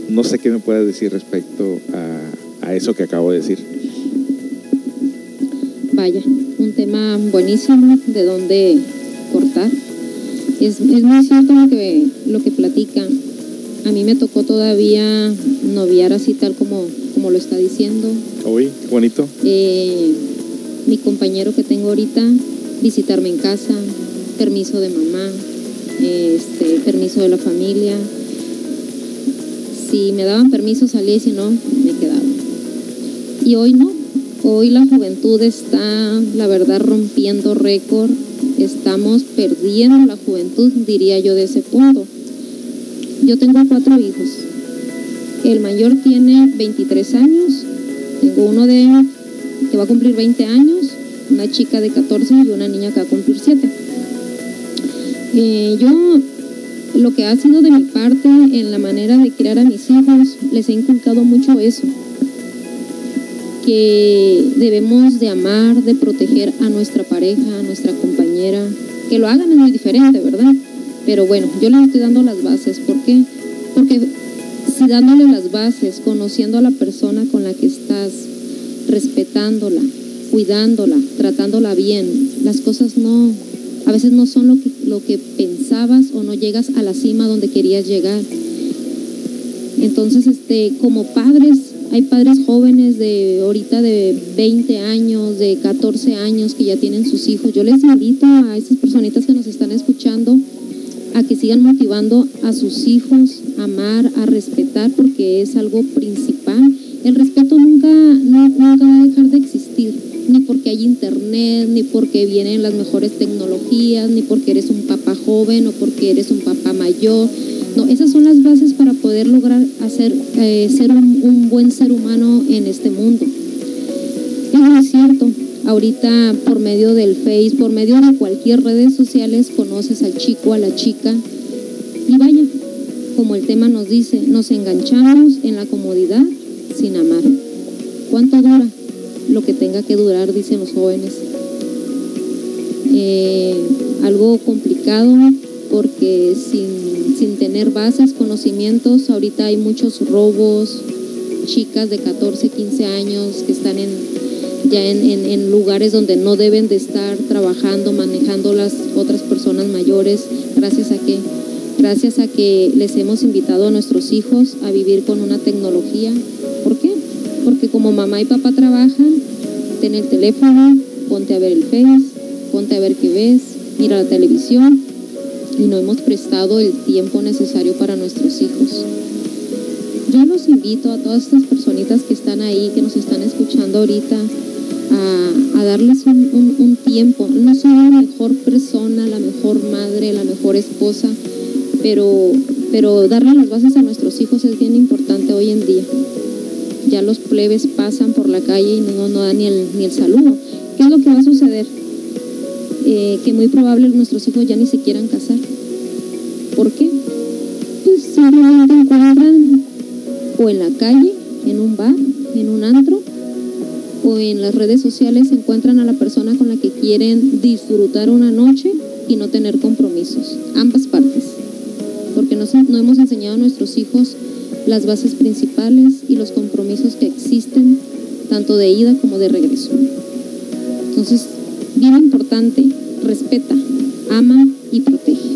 No sé qué me puedas decir respecto a, a eso que acabo de decir. Vaya, un tema buenísimo de dónde cortar. Es, es muy cierto lo que, lo que platica. A mí me tocó todavía noviar así tal como, como lo está diciendo. Uy, qué bonito. Eh, mi compañero que tengo ahorita, visitarme en casa, permiso de mamá, este, permiso de la familia. Si me daban permiso salía y si no, me quedaba. Y hoy no. Hoy la juventud está, la verdad, rompiendo récord. Estamos perdiendo la juventud, diría yo, de ese punto. Yo tengo cuatro hijos. El mayor tiene 23 años. Tengo uno de que va a cumplir 20 años, una chica de 14 y una niña que va a cumplir 7. Eh, yo, lo que ha sido de mi parte en la manera de criar a mis hijos, les he inculcado mucho eso. Que debemos de amar, de proteger a nuestra pareja, a nuestra compañera. Que lo hagan es muy diferente, ¿verdad? Pero bueno, yo les estoy dando las bases. ¿Por qué? Porque si dándole las bases, conociendo a la persona con la que estás, respetándola, cuidándola, tratándola bien, las cosas no, a veces no son lo que, lo que pensabas o no llegas a la cima donde querías llegar. Entonces, este, como padres, hay padres jóvenes de ahorita de 20 años, de 14 años que ya tienen sus hijos. Yo les invito a esas personitas que nos están escuchando a que sigan motivando a sus hijos a amar, a respetar, porque es algo principal. El respeto nunca, nunca va a dejar de existir, ni porque hay internet, ni porque vienen las mejores tecnologías, ni porque eres un papá joven o porque eres un papá mayor. No, esas son las bases para poder lograr hacer, eh, ser un, un buen ser humano en este mundo. Es muy cierto. Ahorita por medio del Face, por medio de cualquier redes sociales, conoces al chico, a la chica. Y vaya, como el tema nos dice, nos enganchamos en la comodidad sin amar. ¿Cuánto dura? Lo que tenga que durar, dicen los jóvenes. Eh, algo complicado porque sin, sin tener bases, conocimientos, ahorita hay muchos robos, chicas de 14, 15 años que están en, ya en, en- en lugares donde no deben de estar trabajando, manejando las otras personas mayores, gracias a que, gracias a que les hemos invitado a nuestros hijos a vivir con una tecnología. ¿Por qué? Porque como mamá y papá trabajan, ten el teléfono, ponte a ver el Face, ponte a ver qué ves, mira la televisión y no hemos prestado el tiempo necesario para nuestros hijos. Yo los invito a todas estas personitas que están ahí, que nos están escuchando ahorita, a, darles un- un tiempo. No soy la mejor persona, la mejor madre, la mejor esposa, pero, pero darle las bases a nuestros hijos es bien importante hoy en día. Ya los plebes pasan por la calle y no, no dan ni el, saludo. ¿Qué es lo que va a suceder? Eh, que muy probable nuestros hijos ya ni se quieran casar. ¿Por qué? Pues simplemente encuentran o en la calle, en un bar, en un antro, o en las redes sociales encuentran a la persona con la que quieren disfrutar una noche y no tener compromisos. Ambas partes. No hemos enseñado a nuestros hijos las bases principales y los compromisos que existen, tanto de ida como de regreso. Entonces, bien importante, respeta, ama y protege.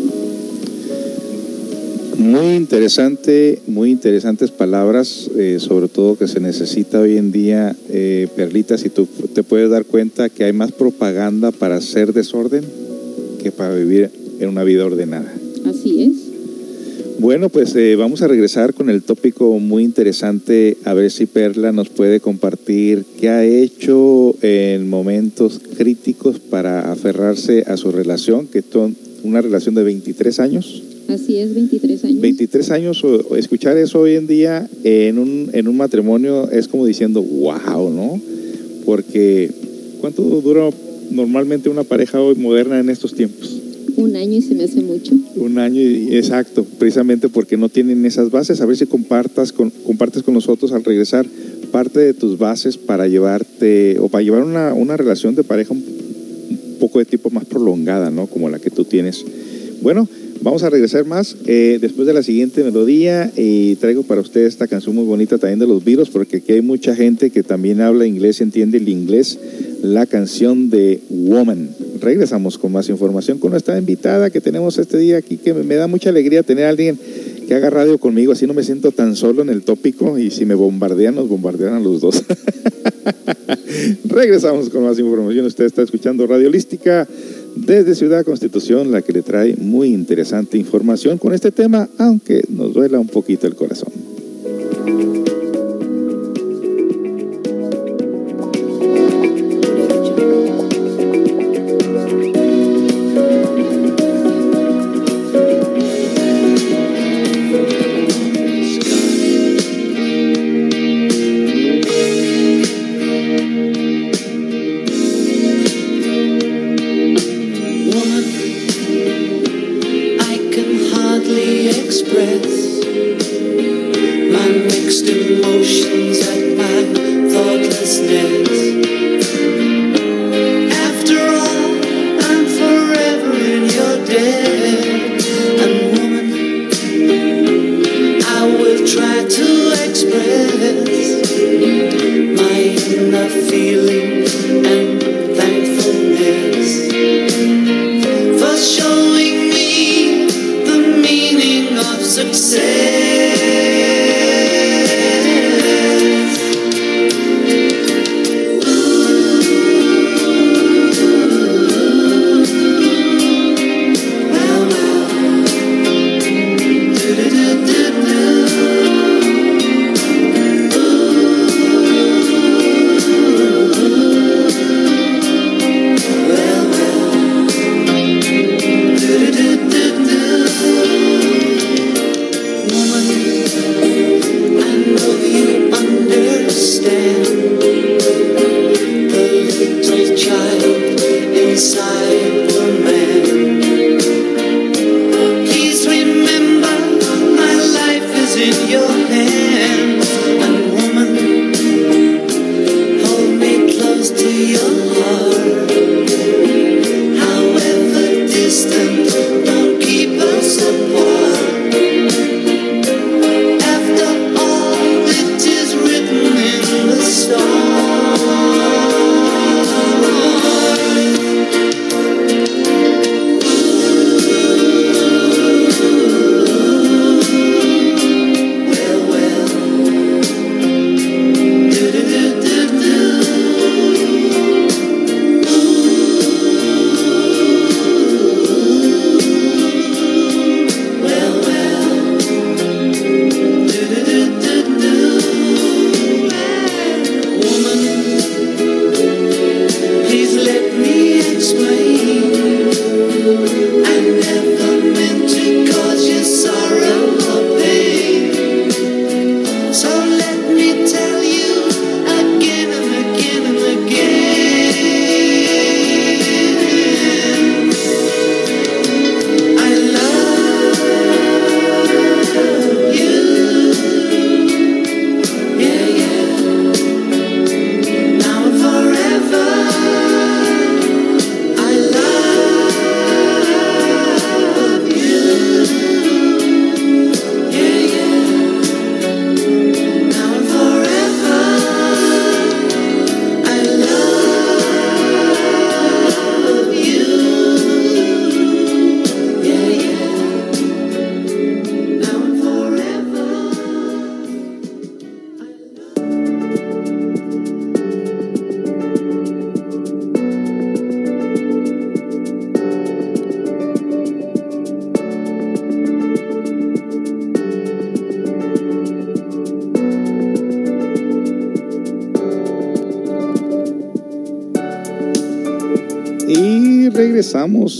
Muy interesante, muy interesantes palabras, eh, sobre todo que se necesita hoy en día, eh, Perlita, si tú te puedes dar cuenta que hay más propaganda para hacer desorden que para vivir en una vida ordenada. Así es. Bueno, pues eh, vamos a regresar con el tópico muy interesante, a ver si Perla nos puede compartir qué ha hecho en momentos críticos para aferrarse a su relación, que son una relación de 23 años. Así es, 23 años. 23 años, escuchar eso hoy en día en un, en un matrimonio es como diciendo, wow, ¿no? Porque ¿cuánto dura normalmente una pareja hoy moderna en estos tiempos? Un año y se me hace mucho. Un año y exacto, precisamente porque no tienen esas bases. A ver si compartas con, compartes con nosotros al regresar parte de tus bases para llevarte o para llevar una, una relación de pareja un, un poco de tipo más prolongada, ¿no? Como la que tú tienes. Bueno, vamos a regresar más eh, después de la siguiente melodía y traigo para ustedes esta canción muy bonita también de los virus porque aquí hay mucha gente que también habla inglés, entiende el inglés, la canción de Woman. Regresamos con más información con nuestra invitada que tenemos este día aquí, que me, me da mucha alegría tener a alguien que haga radio conmigo, así no me siento tan solo en el tópico y si me bombardean, nos bombardean a los dos. Regresamos con más información. Usted está escuchando Radio Holística desde Ciudad Constitución, la que le trae muy interesante información con este tema, aunque nos duela un poquito el corazón. Express my mixed emotions and my thoughtlessness. After all, I'm forever in your debt. And woman, I will try to express my inner feeling success.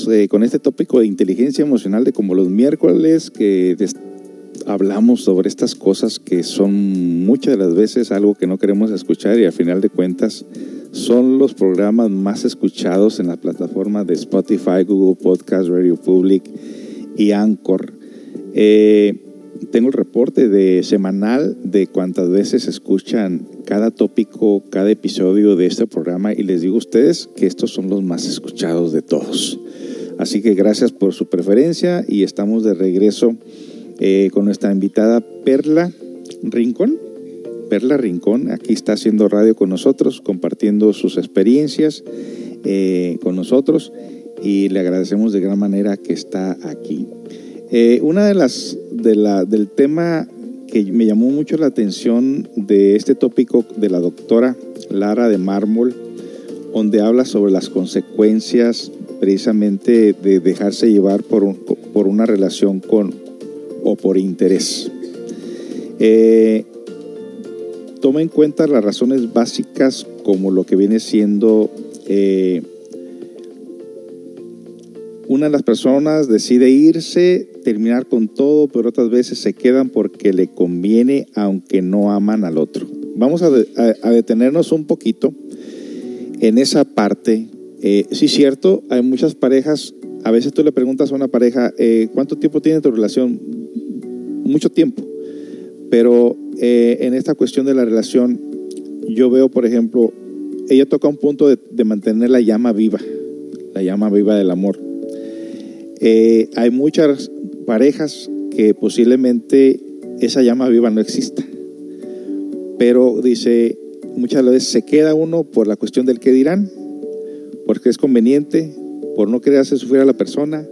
Eh, con este tópico de inteligencia emocional de como los miércoles que hablamos sobre estas cosas que son muchas de las veces algo que no queremos escuchar y al final de cuentas son los programas más escuchados en la plataforma de Spotify, Google Podcast, Radio Public y Anchor. Eh, tengo el reporte semanal de cuántas veces escuchan cada tópico, cada episodio de este programa y les digo a ustedes que estos son los más escuchados de todos. Así que gracias por su preferencia y estamos de regreso eh, con nuestra invitada Perla Rincón. Perla Rincón aquí está haciendo radio con nosotros, compartiendo sus experiencias eh, con nosotros y le agradecemos de gran manera que está aquí. Eh, una de las de del tema que me llamó mucho la atención de este tópico de la doctora Lara de Mármol, donde habla sobre las consecuencias precisamente de dejarse llevar por, por una relación con o por interés. Eh, toma en cuenta las razones básicas como lo que viene siendo eh, una de las personas decide irse, terminar con todo, pero otras veces se quedan porque le conviene aunque no aman al otro. Vamos a detenernos un poquito en esa parte. Eh, sí, cierto, hay muchas parejas, a veces tú le preguntas a una pareja, eh, ¿cuánto tiempo tiene tu relación? Mucho tiempo. Pero eh, en esta cuestión de la relación, yo veo, por ejemplo, ella toca un punto de, de mantener la llama viva, la llama viva del amor. Eh, hay muchas parejas que posiblemente esa llama viva no exista, pero dice, muchas veces se queda uno por la cuestión del que dirán, porque es conveniente, por no querer hacer sufrir a la persona,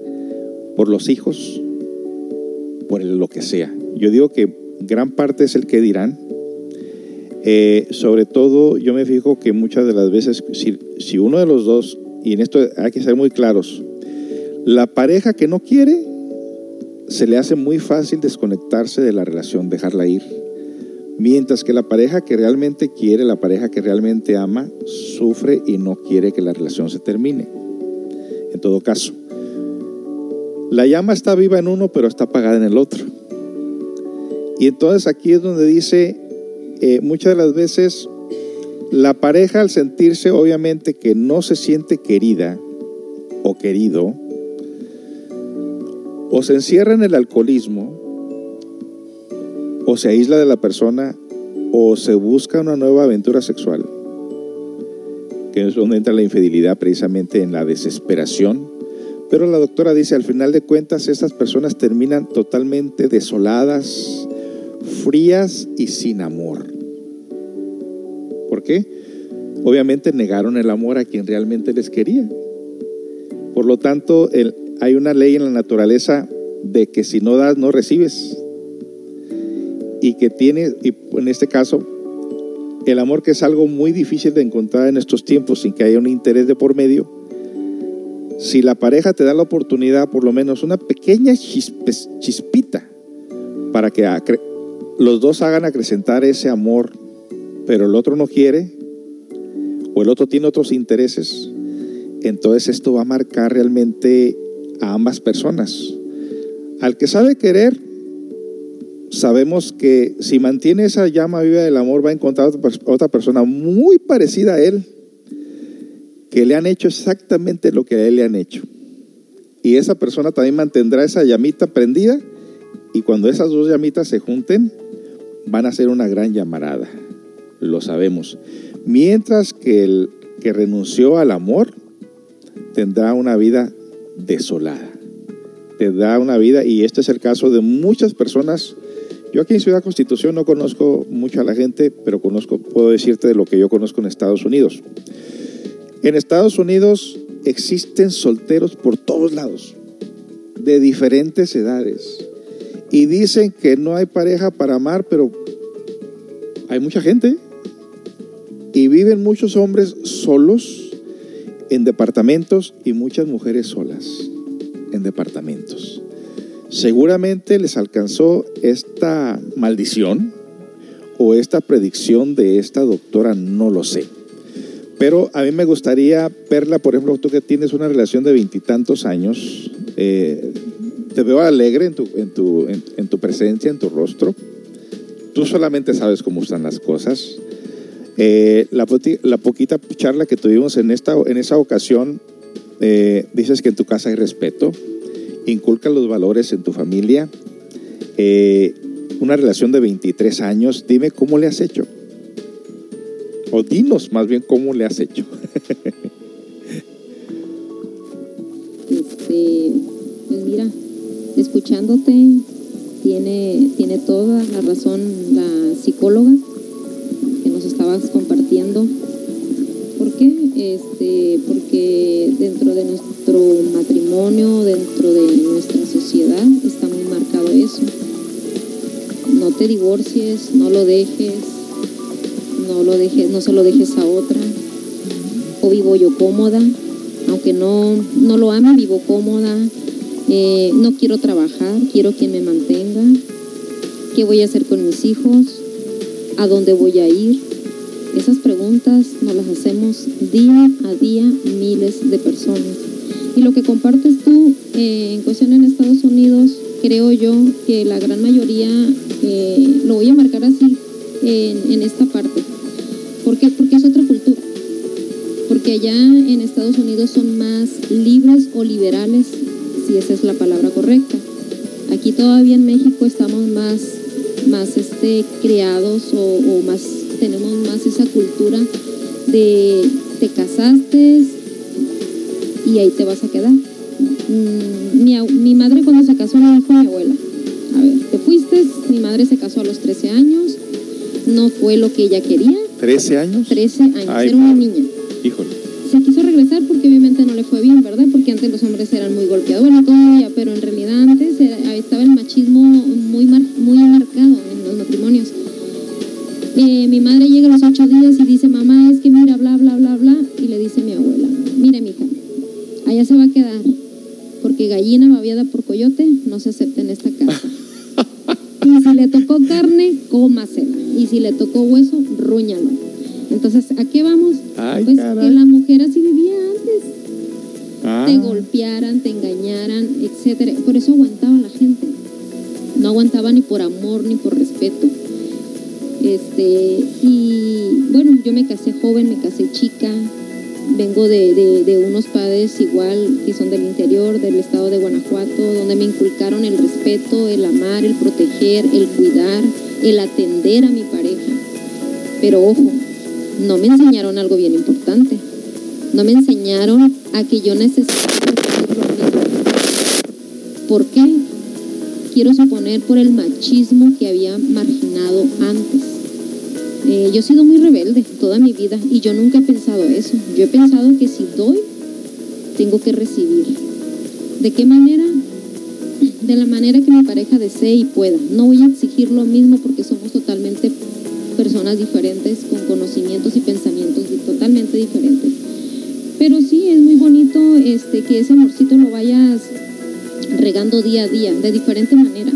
por los hijos, por lo que sea. Yo digo que gran parte es el que dirán. Eh, sobre todo, yo me fijo que muchas de las veces, si, si uno de los dos, y en esto hay que ser muy claros, la pareja que no quiere, se le hace muy fácil desconectarse de la relación, dejarla ir. Mientras que la pareja que realmente quiere, la pareja que realmente ama, sufre y no quiere que la relación se termine. En todo caso, la llama está viva en uno, pero está apagada en el otro. Y entonces aquí es donde dice, eh, muchas de las veces, la pareja al sentirse obviamente que no se siente querida o querido, o se encierra en el alcoholismo, o se aísla de la persona, o se busca una nueva aventura sexual, que es donde entra la infidelidad precisamente en la desesperación. Pero la doctora dice, al final de cuentas, estas personas terminan totalmente desoladas, frías y sin amor. ¿Por qué? Obviamente negaron el amor a quien realmente les quería. Por lo tanto, hay una ley en la naturaleza de que si no das, no recibes. Y que tiene, y en este caso, el amor que es algo muy difícil de encontrar en estos tiempos sin que haya un interés de por medio. Si la pareja te da la oportunidad, por lo menos una pequeña chispe- chispita, para que los dos hagan acrecentar ese amor, pero el otro no quiere, o el otro tiene otros intereses, entonces esto va a marcar realmente a ambas personas. Al que sabe querer, sabemos que si mantiene esa llama viva del amor va a encontrar otra, pers- otra persona muy parecida a él, que le han hecho exactamente lo que a él le han hecho. Y esa persona también mantendrá esa llamita prendida y cuando esas dos llamitas se junten, van a ser una gran llamarada. Lo sabemos. Mientras que el que renunció al amor tendrá una vida desolada. Tendrá una vida, y este es el caso de muchas personas. Yo aquí en Ciudad Constitución no conozco mucho a la gente, pero conozco, puedo decirte de lo que yo conozco en Estados Unidos. En Estados Unidos existen solteros por todos lados, de diferentes edades. Y dicen que no hay pareja para amar, pero hay mucha gente. Y viven muchos hombres solos en departamentos y muchas mujeres solas en departamentos. Seguramente les alcanzó esta maldición o esta predicción de esta doctora, no lo sé. Pero a mí me gustaría, Perla, por ejemplo, tú que tienes una relación de veintitantos años, eh, te veo alegre en tu, en, tu, en, tu presencia, en tu rostro. Tú solamente sabes cómo están las cosas. Eh, la, la poquita charla que tuvimos en, esta, en esa ocasión, eh, dices que en tu casa hay respeto, inculca los valores en tu familia, eh, una relación de 23 años, dime cómo le has hecho. O dinos más bien cómo le has hecho. Este, pues mira, escuchándote, tiene, tiene toda la razón la psicóloga que nos estabas compartiendo. Este, porque dentro de nuestro matrimonio, dentro de nuestra sociedad, está muy marcado eso. No te divorcies, no lo dejes, no lo dejes, no se lo dejes a otra. O vivo yo cómoda, aunque no, no lo ame, vivo cómoda. Eh, no quiero trabajar, quiero quien me mantenga. ¿Qué voy a hacer con mis hijos? ¿A dónde voy a ir? Esas preguntas nos las hacemos día a día miles de personas. Y lo que compartes tú eh, en cuestión en Estados Unidos, creo yo que la gran mayoría, eh, lo voy a marcar así en, esta parte. ¿Por qué? Porque es otra cultura. Porque allá en Estados Unidos son más libres o liberales, si esa es la palabra correcta. Aquí todavía en México estamos más más este, creados o más, tenemos más esa cultura de te casaste y ahí te vas a quedar. Mm, mi, mi madre cuando se casó le dijo a mi abuela, a ver, te fuiste, mi madre se casó a los 13 años, no fue lo que ella quería, ¿13 años? 13 años, Ay, era una niña. Híjole. Se quiso regresar porque obviamente no le fue bien, ¿verdad? Porque antes los hombres eran muy golpeadores todavía, pero en realidad antes era- estaba el machismo muy, mar- muy marcado en los matrimonios. Eh, mi madre llega a los ocho días y dice, mamá, es que mira, bla, bla, bla, bla, y le dice a mi abuela, mire, mija, allá se va a quedar, porque gallina babiada por coyote no se acepta en esta casa. Y si le tocó carne, cómasela. Y si le tocó hueso, rúñalo. Entonces, ¿a qué vamos? Ay, pues caray. que la mujer así vivía antes. Ah, Te golpearan, te engañaran, etcétera. Por eso aguantaba la gente. No aguantaba ni por amor ni por respeto. Este, y bueno, yo me casé joven, me casé chica. Vengo de, unos padres igual que son del interior, del estado de Guanajuato, donde me inculcaron el respeto, el amar, el proteger, el cuidar, el atender a mi pareja. Pero ojo, no me enseñaron algo bien importante. No me enseñaron a que yo necesito. ¿Por qué? Quiero suponer por el machismo que había marginado antes. Eh, yo he sido muy rebelde toda mi vida y yo nunca he pensado eso. Yo he pensado que si doy, tengo que recibir. ¿De qué manera? De la manera que mi pareja desee y pueda. No voy a exigir lo mismo porque somos totalmente personas diferentes, con conocimientos y pensamientos totalmente diferentes. Pero sí, es muy bonito este, que ese amorcito lo vayas regando día a día, de diferente manera.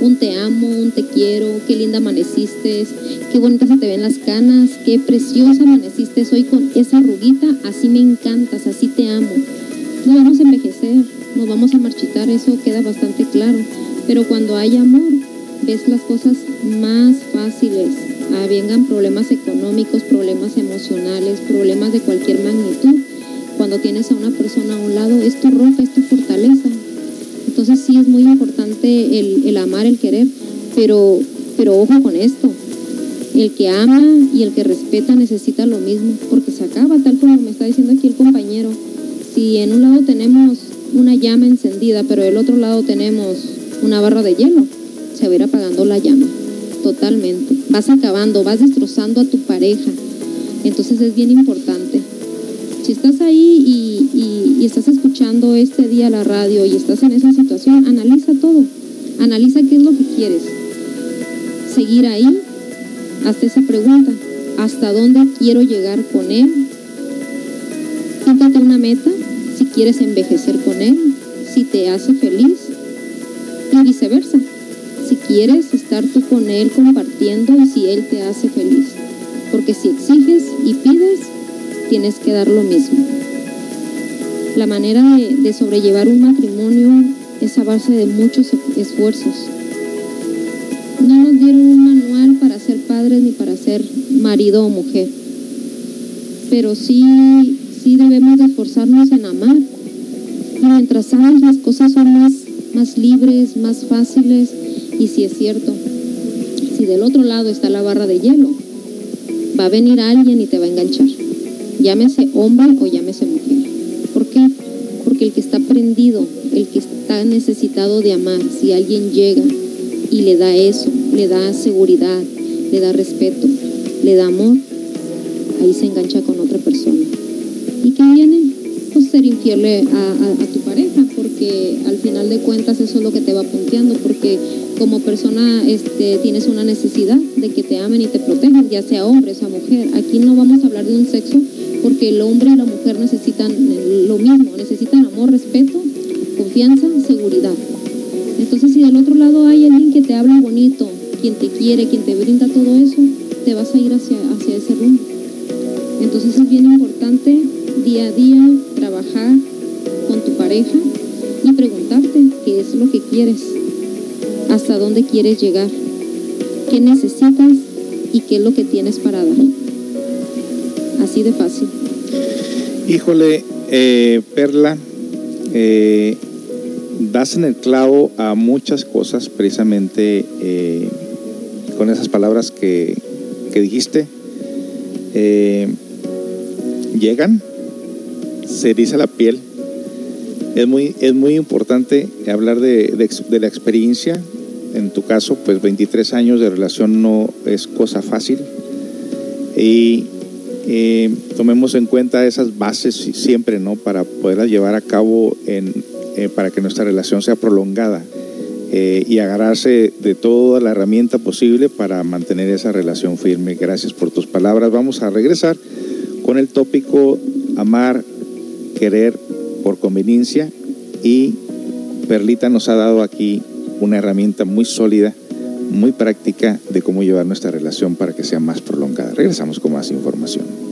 Un te amo, un te quiero, qué linda amaneciste, qué bonita se te ven las canas, qué preciosa amaneciste hoy con esa arruguita, así me encantas, así te amo. Nos vamos a envejecer, nos vamos a marchitar, eso queda bastante claro. Pero cuando hay amor, ves las cosas más fáciles. Ah, vengan problemas económicos, problemas emocionales, problemas de cualquier magnitud. Cuando tienes a una persona a un lado, es tu roca, es tu fortaleza. Entonces sí es muy importante el, amar, el querer, pero, pero ojo con esto. El que ama y el que respeta necesita lo mismo, porque se acaba, tal como me está diciendo aquí el compañero. Si en un lado tenemos una llama encendida, pero del otro lado tenemos una barra de hielo, se va a ir apagando la llama, totalmente. Vas acabando, vas destrozando a tu pareja. Entonces es bien importante. Si estás ahí y, estás escuchando este día la radio y estás en esa situación, analiza todo. Analiza qué es lo que quieres. Seguir ahí, hasta esa pregunta. ¿Hasta dónde quiero llegar con él? Fíjate una meta, si quieres envejecer con él, si te hace feliz y viceversa. Si quieres estar tú con él compartiendo y si él te hace feliz. Porque si exiges y pides, tienes que dar lo mismo. La manera de, sobrellevar un matrimonio es a base de muchos e- esfuerzos. No nos dieron un manual para ser padres ni para ser marido o mujer, pero sí, sí debemos de esforzarnos en amar. Y mientras amas las cosas son más, más libres, más fáciles, y si es cierto, si del otro lado está la barra de hielo, va a venir alguien y te va a enganchar. Llámese hombre o llámese mujer. ¿Por qué? Porque el que está prendido, el que está necesitado de amar, si alguien llega y le da eso, le da seguridad, le da respeto, le da amor, ahí se engancha con otra persona. ¿Y qué viene? Pues ser infiel a, a- tu pareja, porque al final de cuentas eso es lo que te va punteando, porque como persona este, tienes una necesidad de que te amen y te protejan, ya sea hombre, sea mujer. Aquí no vamos a hablar de un sexo, porque el hombre y la mujer necesitan lo mismo, necesitan amor, respeto, confianza, seguridad. Entonces, si del otro lado hay alguien que te habla bonito, quien te quiere, quien te brinda todo eso, te vas a ir hacia, hacia ese rumbo. Entonces es bien importante día a día trabajar con tu pareja y preguntarte qué es lo que quieres, hasta dónde quieres llegar, qué necesitas y qué es lo que tienes para dar. Así de fácil. Híjole, eh, Perla, eh, das en el clavo a muchas cosas precisamente eh, con esas palabras que, dijiste. Llegan, se eriza la piel. Es muy, es muy importante hablar de, de de la experiencia. En tu caso, pues 23 años de relación no es cosa fácil. Y eh, tomemos en cuenta esas bases si- siempre, ¿no? Para poderlas llevar a cabo en, eh, para que nuestra relación sea prolongada eh, y agarrarse de toda la herramienta posible para mantener esa relación firme. Gracias por tus palabras. Vamos a regresar con el tópico amar, querer por conveniencia y Perlita nos ha dado aquí una herramienta muy sólida, muy práctica de cómo llevar nuestra relación para que sea más prolongada. Regresamos con más información.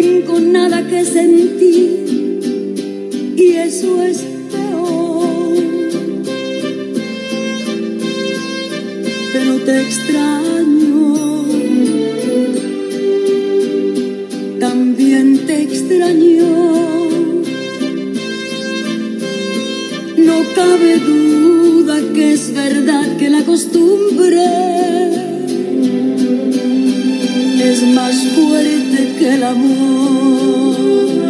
Tengo nada que sentir y eso es peor. Pero te extraño, también te extraño. No cabe duda que es verdad que la costumbre es más fuerte que el amor.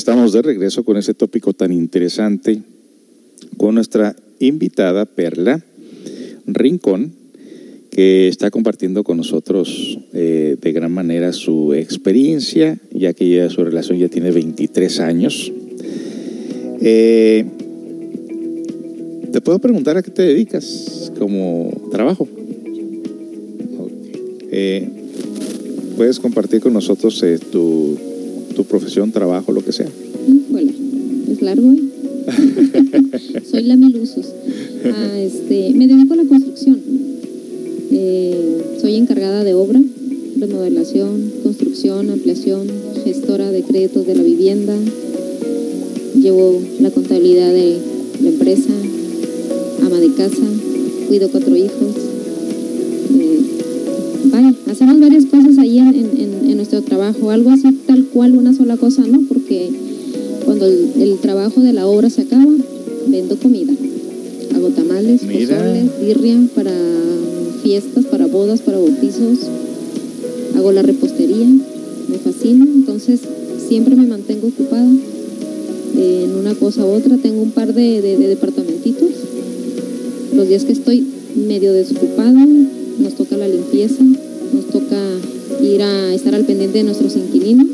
Estamos de regreso con ese tópico tan interesante con nuestra invitada Perla Rincón, que está compartiendo con nosotros eh, de gran manera su experiencia, ya que ya su relación ya tiene 23 años. Eh, ¿Te puedo preguntar a qué te dedicas como trabajo? Eh, ¿Puedes compartir con nosotros tu, tu profesión, trabajo, lo que sea? Híjole, es largo, ¿eh? Soy la Milusos. Ah, este, me dedico a la construcción. Eh, soy encargada de obra, remodelación, construcción, ampliación, gestora de créditos de la vivienda. Llevo la contabilidad de la empresa, ama de casa, cuido cuatro hijos. Eh, hacemos varias cosas ahí en, en- en nuestro trabajo. Algo así tal cual, una sola cosa, ¿no? Porque cuando el, el trabajo de la obra se acaba, vendo comida. Hago tamales, Mira. pozoles, birria para fiestas, para bodas, para bautizos. Hago la repostería, me fascina. Entonces, siempre me mantengo ocupada en una cosa u otra. Tengo un par de, de- de departamentitos. Los días que estoy medio desocupada, nos toca la limpieza, nos toca ir a estar al pendiente de nuestros inquilinos.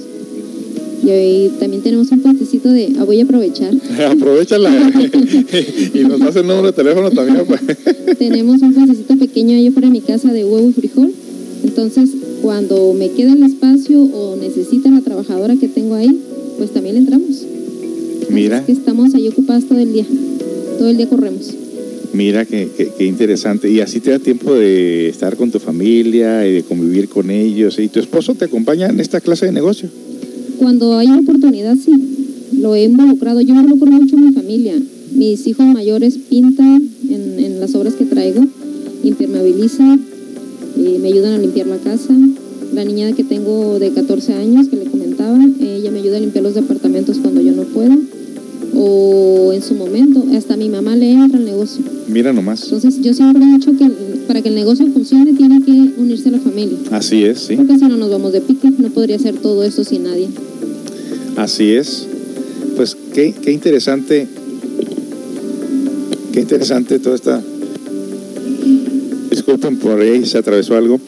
Y ahí también tenemos un puestecito de, ah, voy a aprovechar, Aprovechala y nos das el número de teléfono también. pues. tenemos un puestecito pequeño ahí fuera de mi casa de huevo y frijol. Entonces, cuando me queda el espacio o necesita la trabajadora que tengo ahí, pues también le entramos. Mira. Es que estamos ahí ocupadas todo el día. Todo el día corremos. Mira, qué, qué- qué interesante. Y así te da tiempo de estar con tu familia y de convivir con ellos. ¿Y tu esposo te acompaña en esta clase de negocio? Cuando hay oportunidad, sí. Lo he involucrado. Yo involucro mucho a mi familia. Mis hijos mayores pintan en, las obras que traigo, impermeabilizan, me ayudan a limpiar la casa. La niña que tengo de 14 años, que le comentaba, ella me ayuda a limpiar los departamentos cuando yo no puedo. O en su momento, hasta mi mamá le entra al negocio. Mira nomás. Entonces, yo siempre he dicho que para que el negocio funcione, tiene que unirse a la familia. Así es, sí. Porque si no nos vamos de pique, no podría hacer todo esto sin nadie. Así es. Pues qué, qué interesante. Qué interesante toda esta. Disculpen por ahí, se atravesó algo.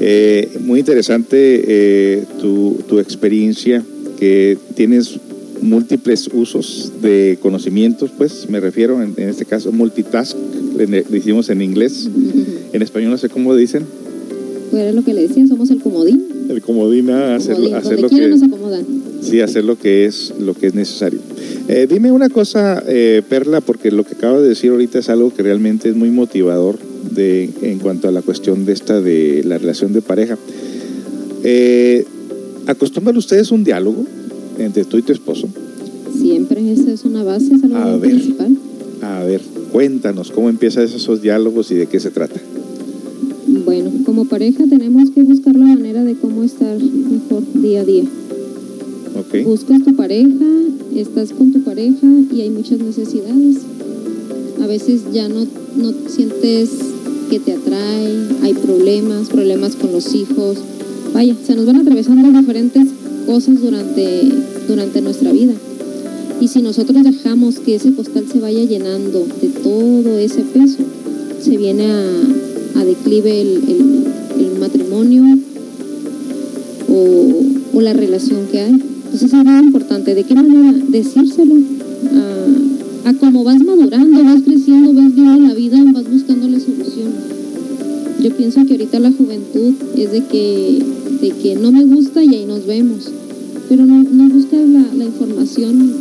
Eh, muy interesante eh, tu, tu experiencia, que tienes múltiples usos de conocimientos, pues me refiero en, en este caso multitask, le, le decimos en inglés, en español no sé cómo dicen, Pues era lo que le decía, somos el comodín. el comodín, ah, hacer, Comodín, hacer lo que nos acomodan. Sí, hacer lo que es lo que es necesario. Eh, dime una cosa, eh, Perla, porque lo que acabo de decir ahorita es algo que realmente es muy motivador de, en cuanto a la cuestión de esta de la relación de pareja. Eh, ¿Acostumbran ustedes un diálogo entre tú y tu esposo? Siempre esa es una base, es algo A ver. principal. A ver, cuéntanos cómo empiezan esos diálogos y de qué se trata. Bueno, como pareja tenemos que buscar la manera de cómo estar mejor día a día. ¿Ok? Buscas tu pareja, estás con tu pareja y hay muchas necesidades. A veces ya no, no sientes que te atrae, hay problemas, problemas con los hijos. Vaya, se nos van atravesando diferentes cosas durante, durante nuestra vida. Y si nosotros dejamos que ese costal se vaya llenando de todo ese peso, se viene a, declive el, matrimonio o, o la relación que hay. Entonces es muy importante, ¿de qué manera decírselo? A, a cómo vas madurando, vas creciendo, vas viendo la vida, vas buscándole soluciones. Yo pienso que ahorita la juventud es de que, que no me gusta y ahí nos vemos, pero no, no buscas la, la información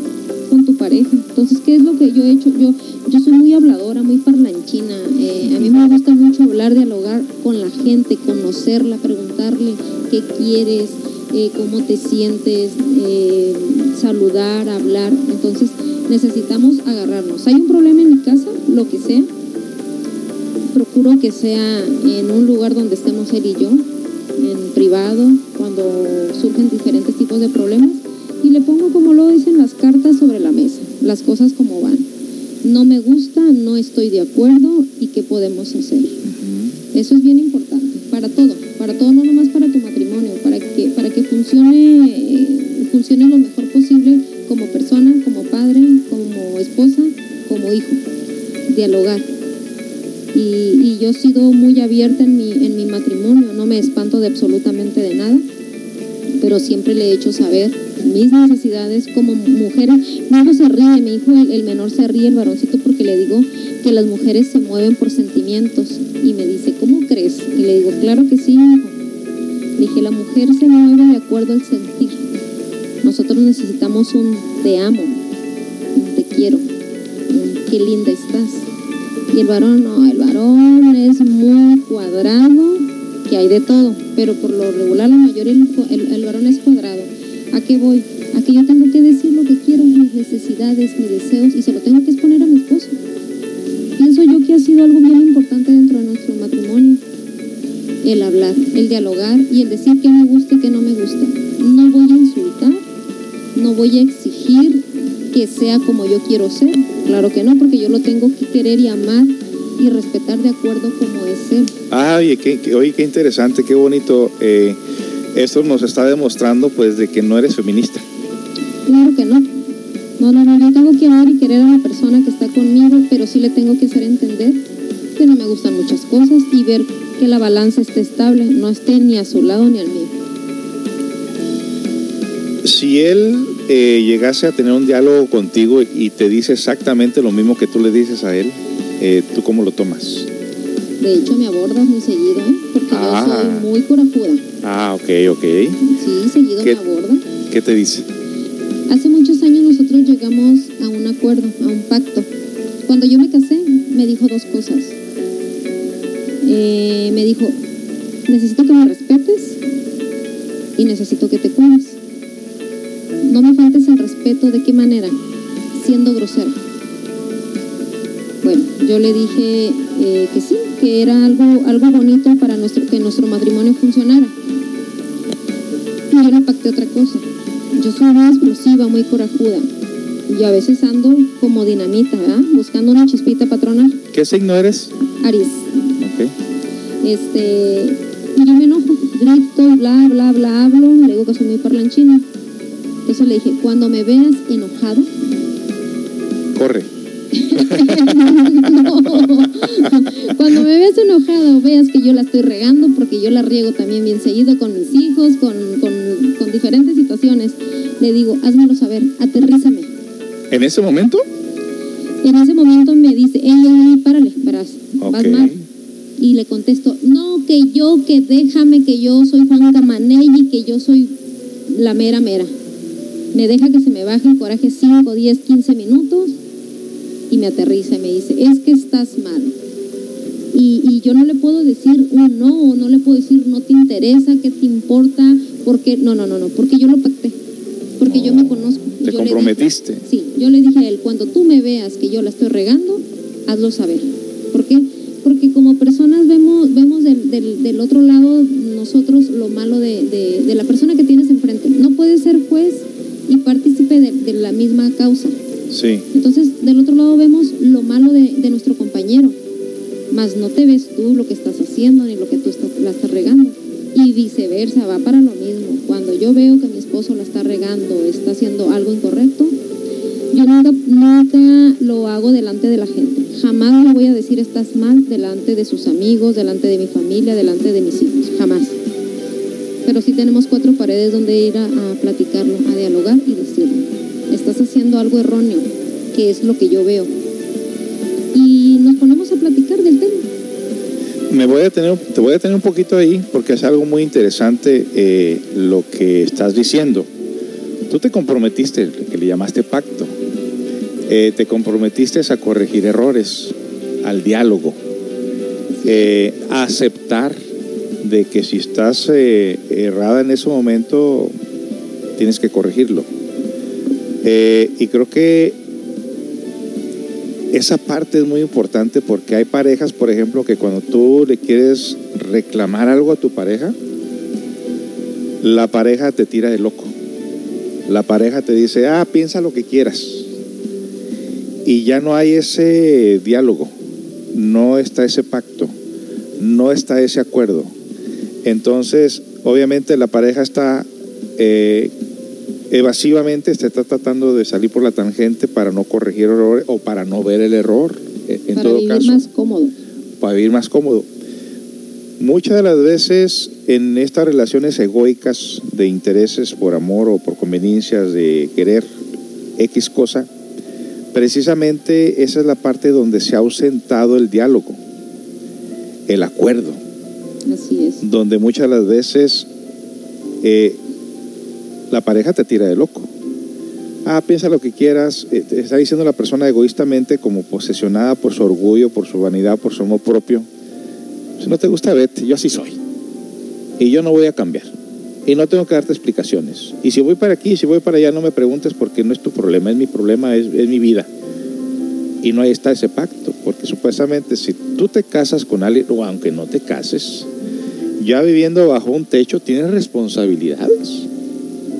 con tu pareja. Entonces, ¿qué es lo que yo he hecho? Yo, yo soy muy habladora, muy parlanchina. eh, a mí me gusta mucho hablar, dialogar con la gente, conocerla, preguntarle qué quieres, eh, cómo te sientes, eh, saludar, hablar. Entonces, necesitamos agarrarnos. Hay un problema en mi casa, lo que sea, procuro que sea en un lugar donde estemos él y yo, en privado, cuando surgen diferentes tipos de problemas, y le pongo como lo dicen las cartas sobre la mesa, las cosas como van. No me gusta, no estoy de acuerdo y qué podemos hacer. Eso es bien importante, para todo, para todo, no nomás para tu matrimonio, para que, para que funcione, eh, funcione lo mejor posible como persona, como padre, como esposa, como hijo. Dialogar. Y, yo he sido muy abierta en mi, en mi matrimonio, no me espanto de absolutamente de nada, pero siempre le he hecho saber mis necesidades como mujer. Mi hijo se ríe, mi hijo, el, el menor se ríe, el varoncito, porque le digo que las mujeres se mueven por sentimientos. Y me dice, ¿cómo crees? Y le digo, claro que sí, hijo. Le dije, la mujer se mueve de acuerdo al sentir. Nosotros necesitamos un te amo, un te quiero, un qué linda estás. Y el varón, no, el varón es muy cuadrado, que hay de todo, pero por lo regular la mayoría el, el- varón es cuadrado. ¿A qué voy? A que yo tengo que decir lo que quiero, mis necesidades, mis deseos, y se lo tengo que exponer a mi esposo. Pienso yo que ha sido algo bien importante dentro de nuestro matrimonio. El hablar, el dialogar y el decir qué me gusta y qué no me gusta. No voy a insultar, no voy a exigir que sea como yo quiero ser. Claro que no, porque yo lo tengo que querer y amar y respetar de acuerdo como es él. Ah, oye, qué, qué- oye, qué interesante, qué bonito. eh, esto nos está demostrando, pues, de que no eres feminista. Claro que no. No, no, no, yo tengo que amar y querer a la persona que está conmigo, pero sí le tengo que hacer entender que no me gustan muchas cosas y ver que la balanza esté estable, no esté ni a su lado ni al mío. Si él eh, llegase a tener un diálogo contigo y te dice exactamente lo mismo que tú le dices a él, eh, ¿tú cómo lo tomas? De hecho, me abordas muy seguido, ¿eh? Porque Ah. yo soy muy corajuda. Ah, ok, ok. Sí, seguido me aborda. ¿Qué te dice? Hace muchos años nosotros llegamos a un acuerdo, a un pacto. Cuando yo me casé, me dijo dos cosas. Eh, me dijo, necesito que me respetes y necesito que te cuides. No me faltes el respeto, ¿de qué manera? Siendo grosera. Bueno, yo le dije eh, que sí, que era algo, algo bonito para nuestro, que nuestro matrimonio funcionara. Y yo le pacté otra cosa. Yo soy muy explosiva, muy corajuda. Y a veces ando como dinamita, ¿verdad? Buscando una chispita patrona. ¿Qué signo eres? Aries. Ok. Este, y yo me enojo, grito, bla, bla, bla, hablo, le digo que soy muy parlanchina. Entonces le dije, cuando me veas enojado, Corre. no. cuando me veas enojado, veas que yo la estoy regando, porque yo la riego también bien seguido con mis hijos, con, con, con diferentes situaciones, le digo, házmelo saber, aterrízame. ¿En ese momento? En ese momento me dice, ey, ey, párale, verás, vas Ok. mal. Y le contesto, no, que yo, que déjame, que yo soy Juan Camanelli, que yo soy la mera mera. Me deja que se me baje el coraje 5, 10, 15 minutos y me aterriza y me dice, es que estás mal. Y, y yo no le puedo decir un no, o no le puedo decir no te interesa, qué te importa, porque no, no, no, no, porque yo lo pacté, porque yo me conozco. Y Te yo le dije- comprometiste. Sí, yo le dije a él, cuando tú me veas que yo la estoy regando, hazlo saber. ¿Por qué? Porque como personas vemos, vemos del, del- del otro lado nosotros lo malo de, de- de la persona que tienes enfrente. No puedes ser juez y partícipe de, de la misma causa. Sí. Entonces, del otro lado vemos lo malo de, de nuestro compañero, más no te ves tú lo que estás haciendo ni lo que tú estás, la estás regando. Y viceversa, va para lo mismo. Cuando yo veo que mi esposo la está regando, está haciendo algo incorrecto, yo nunca, nunca lo hago delante de la gente. jamás le voy a decir estás mal delante de sus amigos, delante de mi familia, delante de mis hijos, jamás. Pero sí tenemos cuatro paredes donde ir a, a platicarlo, a dialogar y decirle, estás haciendo algo erróneo, que es lo que yo veo. Y nos ponemos a platicar del tema. Me voy a tener, te voy a tener un poquito ahí porque es algo muy interesante eh, lo que estás diciendo. Tú te comprometiste, lo que le llamaste pacto, eh, te comprometiste a corregir errores, al diálogo, eh, a aceptar de que si estás eh, errada en ese momento, tienes que corregirlo. Eh, y creo que esa parte es muy importante porque hay parejas, por ejemplo, que cuando tú le quieres reclamar algo a tu pareja, la pareja te tira de loco. La pareja te dice, ah, piensa lo que quieras. Y ya no hay ese diálogo, no está ese pacto, no está ese acuerdo. Entonces, obviamente la pareja está eh, evasivamente, está tratando de salir por la tangente para no corregir errores o para no ver el error, eh, en para todo vivir caso más cómodo. para vivir más cómodo. Muchas de las veces en estas relaciones egoicas de intereses por amor o por conveniencias de querer X cosa, precisamente esa es la parte donde se ha ausentado el diálogo, el acuerdo, Donde muchas las veces eh, la pareja te tira de loco. Ah, piensa lo que quieras, eh, está diciendo la persona egoístamente como posesionada por su orgullo, por su vanidad, por su amor propio. Si no te gusta, vete, yo así soy. Y yo no voy a cambiar. Y no tengo que darte explicaciones. Y si voy para aquí, si voy para allá, no me preguntes porque no es tu problema, es mi problema, es, es mi vida. Y no ahí está ese pacto, porque supuestamente si tú te casas con alguien, o aunque no te cases, ya viviendo bajo un techo, tienes responsabilidades.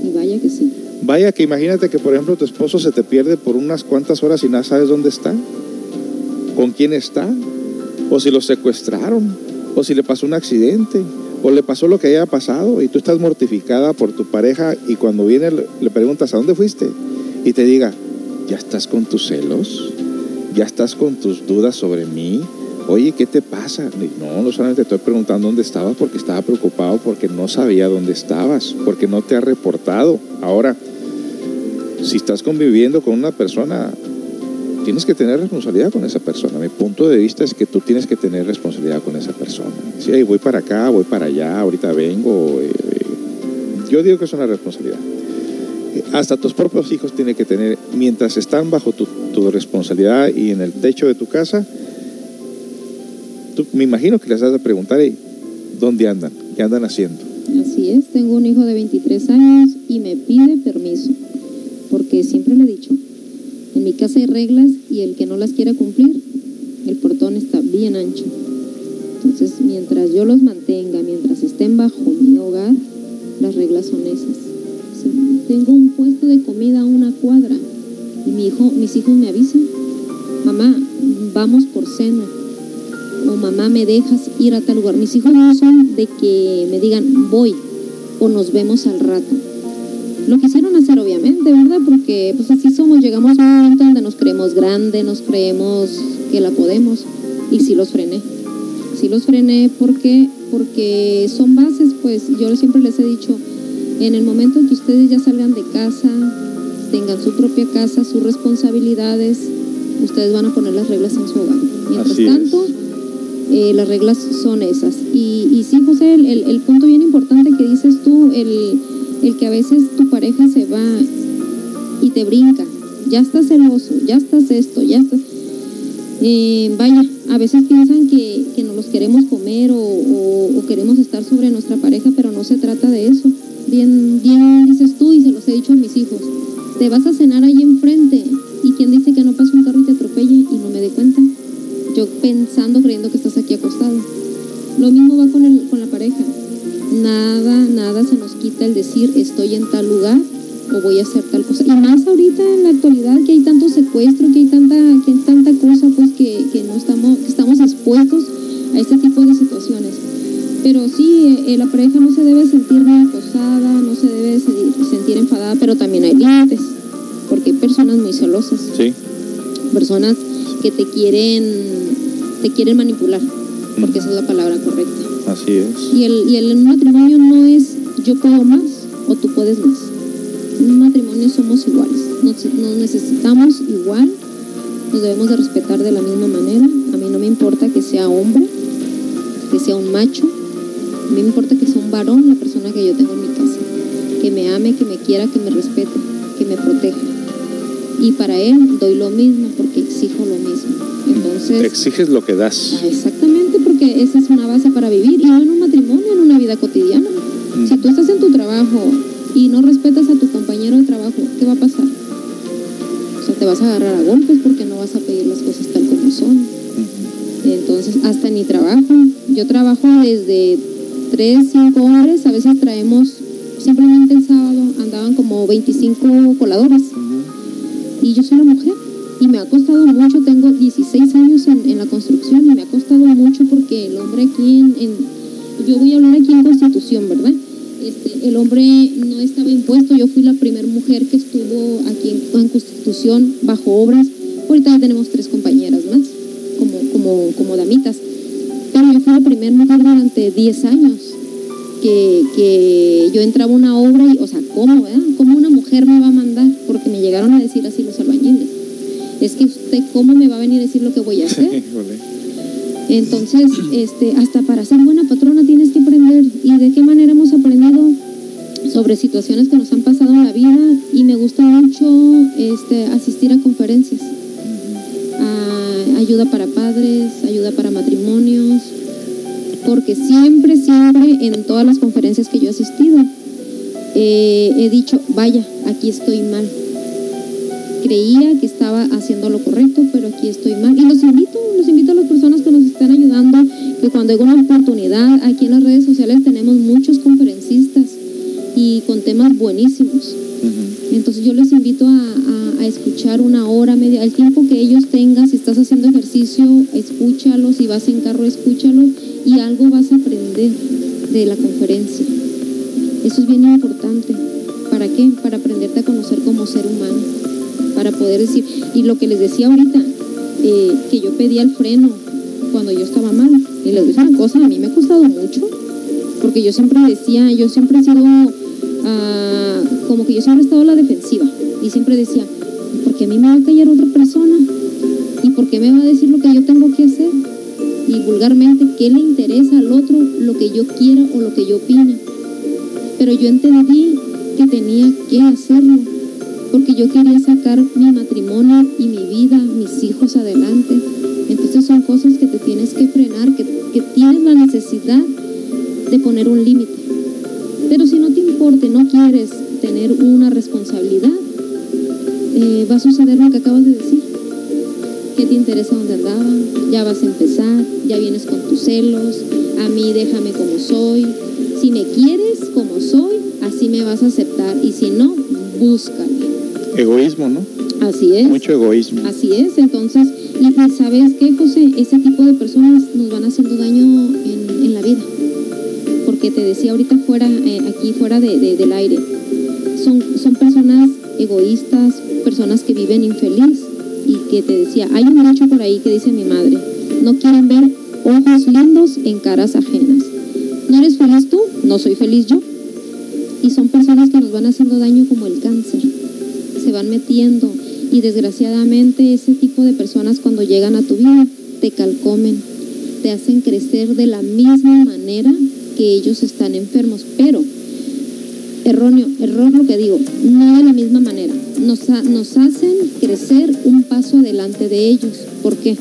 Y vaya que sí. Vaya que imagínate que, por ejemplo, tu esposo se te pierde por unas cuantas horas y no sabes dónde está, con quién está, o si lo secuestraron, o si le pasó un accidente, o le pasó lo que haya pasado y tú estás mortificada por tu pareja y cuando viene le preguntas, ¿a dónde fuiste? Y te diga, ¿ya estás con tus celos? ¿Ya estás con tus dudas sobre mí? Oye, ¿qué te pasa? No, no solamente te estoy preguntando dónde estabas porque estaba preocupado porque no sabía dónde estabas, porque no te ha reportado. Ahora, si estás conviviendo con una persona, tienes que tener responsabilidad con esa persona. Mi punto de vista es que tú tienes que tener responsabilidad con esa persona. "Hey, voy para acá, voy para allá, ahorita vengo. eh, yo digo que es una responsabilidad. Hasta tus propios hijos tienen que tener, mientras están bajo tu responsabilidad y en el techo de tu casa, tú- me imagino que les has de preguntar, "Hey, ¿dónde andan? ¿Qué andan haciendo? Así es, tengo un hijo de 23 años y me pide permiso, porque siempre le he dicho, en mi casa hay reglas y el que no las quiera cumplir, el portón está bien ancho. Entonces, mientras yo los mantenga, mientras estén bajo mi hogar, las reglas son esas. Tengo un puesto de comida a una cuadra y mi hijo, mis hijos me avisan, mamá, vamos por cena o mamá me dejas ir a tal lugar. Mis hijos no son de que me digan voy o nos vemos al rato. Lo quisieron hacer obviamente, ¿verdad? Porque pues así somos, llegamos a un momento donde nos creemos grande, nos creemos que la podemos y sí los frené. Sí los frené porque porque son bases, pues yo siempre les he dicho, en el momento en que ustedes ya salgan de casa, tengan su propia casa, sus responsabilidades, ustedes van a poner las reglas en su hogar. Mientras Así es. Eh, las reglas son esas. Y, y sí, José, el, punto bien importante que dices tú, el, el que a veces tu pareja se va y te brinca, ya estás celoso, ya estás esto, ya estás... Eh, vaya, a veces piensan que, que nos los queremos comer o, queremos estar sobre nuestra pareja, pero no se trata de eso. Bien, bien dices tú y se los he dicho a mis hijos. Te vas a cenar ahí enfrente y quién dice que no pasa un carro y te atropelle y no me dé cuenta. Yo pensando, creyendo que estás aquí acostado. Lo mismo va con, el, con la pareja. Nada, nada se nos quita el decir estoy en tal lugar o voy a hacer tal cosa. Y más ahorita en la actualidad que hay tanto secuestro, que hay tanta, que hay tanta cosa, pues que, que no estamos, que estamos expuestos a este tipo de situaciones. Pero sí, eh, la pareja no se debe sentir acosada, no se debe se- sentir enfadada, pero también hay límites, porque hay personas muy celosas Sí. personas que te quieren, te quieren manipular, porque esa es la palabra correcta. Así es. Y el, y el matrimonio no es yo puedo más o tú puedes más. En un matrimonio somos iguales, nos, nos necesitamos igual, nos debemos de respetar de la misma manera. A mí no me importa que sea hombre, que sea un macho, a mí me importa que sea un varón la persona que yo tengo en mi casa, que me ame, que me quiera, que me respete, que me proteja. Y para él doy lo mismo porque exijo lo mismo. Entonces, Exiges lo que das. Exactamente, porque esa es una base para vivir, y no en un matrimonio, en una vida cotidiana. Si tú estás en tu trabajo y no respetas a tu compañero de trabajo, ¿qué va a pasar? O sea, te vas a agarrar a golpes porque no vas a pedir las cosas tal como son. Entonces, hasta en mi trabajo, yo trabajo desde 3, 5 10 años que, que yo entraba a una obra y, o sea, ¿cómo, verdad? ¿Cómo una mujer me va a mandar? Porque me llegaron a decir así los albañiles. Es que usted, ¿cómo me va a venir a decir lo que voy a hacer? Entonces, este, hasta para ser buena patrona tienes que aprender. ¿Y de qué manera hemos aprendido? Sobre situaciones que nos han pasado en la vida y me gusta mucho este, asistir a conferencias. Ah, ayuda para padres, ayuda para matrimonios, porque siempre, siempre en todas las conferencias que yo he asistido, eh, he dicho, vaya, aquí estoy mal. Creía que estaba haciendo lo correcto, pero aquí estoy mal. Y los invito, los invito a las personas que nos están ayudando, que cuando hay una oportunidad, aquí en las redes sociales tenemos muchos conferencistas y con temas buenísimos. Entonces yo les invito a, a- a escuchar una hora, media, el tiempo que ellos tengan, si estás haciendo ejercicio, escúchalo, si vas en carro, escúchalo Es bien importante. ¿Para qué? Para aprenderte a conocer como ser humano, para poder decir, y lo que les decía ahorita, eh, que yo pedía el freno cuando yo estaba mal, y les decía una cosa, a mí me ha costado mucho, porque yo siempre decía, yo siempre he sido ah, como que yo siempre he estado a la defensiva y siempre decía, ¿por qué a mí me va a callar otra persona? ¿Y por qué me va a decir lo que yo tengo que hacer? Y vulgarmente, ¿qué le interesa al otro lo que yo quiera o lo que yo opine? Pero yo entendí que tenía que hacerlo, porque yo quería sacar mi matrimonio y mi vida, mis hijos adelante. Entonces son cosas que te tienes que frenar, que, que tienes la necesidad de poner un límite. Pero si no te importa, no quieres tener una responsabilidad, eh, va a suceder lo que acabas de decir. ¿Qué te interesa dónde andaba? Ya vas a empezar, ya vienes con tus celos, a mí déjame como soy. Si me quieres como soy, así me vas a aceptar. Y si no, búscame. Egoísmo, ¿no? Así es. Mucho egoísmo. Así es, entonces, y, y sabes qué, José, ese tipo de personas nos van haciendo daño en, en la vida. Porque te decía ahorita fuera, eh, aquí fuera de- de- del aire, son, son personas egoístas, personas que viven infeliz y que te decía, hay un dicho por ahí que dice mi madre, no quieren ver ojos lindos en caras ajenas. ¿No eres feliz tú? No soy feliz yo. Y son personas que nos van haciendo daño como el cáncer se van metiendo y desgraciadamente ese tipo de personas cuando llegan a tu vida te calcomen, te hacen crecer de la misma manera que ellos están enfermos, pero erróneo, error lo que digo, no de la misma manera, nos, ha- nos hacen crecer un paso adelante de ellos, ¿por qué?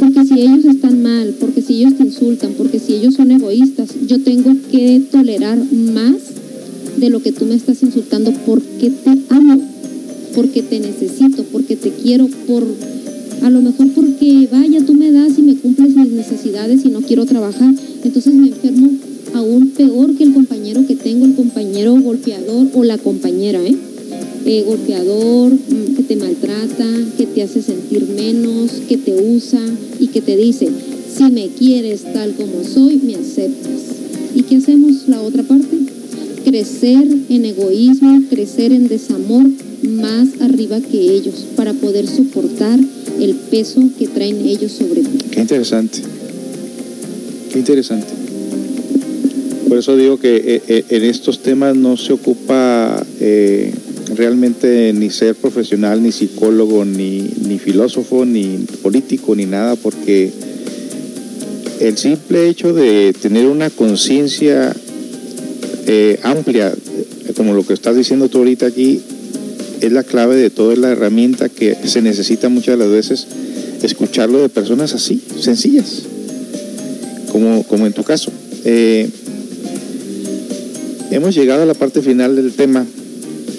Porque si ellos están mal, porque si ellos te insultan, porque si ellos son egoístas, yo tengo que tolerar más de lo que tú me estás insultando porque te amo, porque te necesito, porque te quiero, por a lo mejor porque vaya, tú me das y me cumples mis necesidades y no quiero trabajar, entonces me enfermo aún peor que el compañero que tengo, el compañero golpeador o la compañera, ¿eh? Golpeador, que te maltrata, que te hace sentir menos, que te usa y que te dice, si me quieres tal como soy, me aceptas. ¿Y qué hacemos la otra parte? Crecer en egoísmo, crecer en desamor más arriba que ellos para poder soportar el peso que traen ellos sobre ti. Qué interesante. Qué interesante. Por eso digo que eh, eh, en estos temas no se ocupa eh, realmente ni ser profesional, ni psicólogo, ni, ni filósofo, ni político, ni nada, porque el simple hecho de tener una conciencia eh, amplia, como lo que estás diciendo tú ahorita aquí, es la clave de todo, es la herramienta que se necesita muchas de las veces escucharlo de personas así, sencillas, como, como en tu caso. Eh, hemos llegado a la parte final del tema,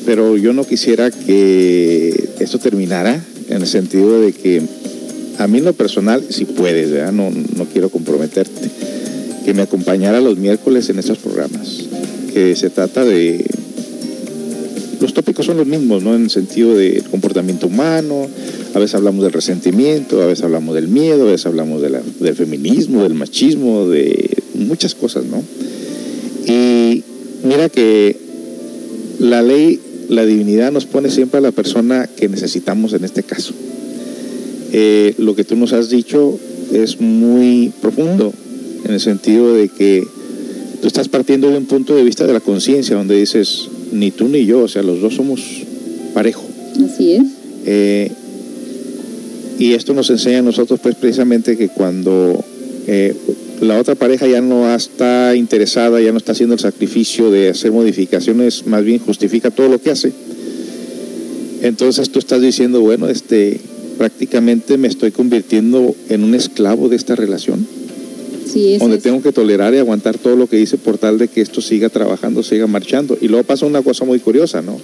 pero yo no quisiera que esto terminara en el sentido de que a mí en lo personal, si puedes. No, no quiero comprometerte, que me acompañara los miércoles en estos programas, que se trata de... Los tópicos son los mismos, ¿no? En el sentido del comportamiento humano, a veces hablamos del resentimiento, a veces hablamos del miedo, a veces hablamos de la- del feminismo, del machismo, de muchas cosas, ¿no? Y mira que la ley, la divinidad nos pone siempre a la persona que necesitamos en este caso. Eh, lo que tú nos has dicho es muy profundo, en el sentido de que tú estás partiendo de un punto de vista de la conciencia, donde dices, ni tú ni yo, o sea, los dos somos parejo. Así es. Eh, y esto nos enseña a nosotros, pues, precisamente que cuando eh, la otra pareja ya no está interesada, ya no está haciendo el sacrificio de hacer modificaciones, más bien justifica todo lo que hace. Entonces tú estás diciendo, bueno, este, prácticamente me estoy convirtiendo en un esclavo de esta relación, Sí, es donde tengo que tolerar y aguantar todo lo que dice por tal de que esto siga trabajando, siga marchando. Y luego pasa una cosa muy curiosa, ¿no?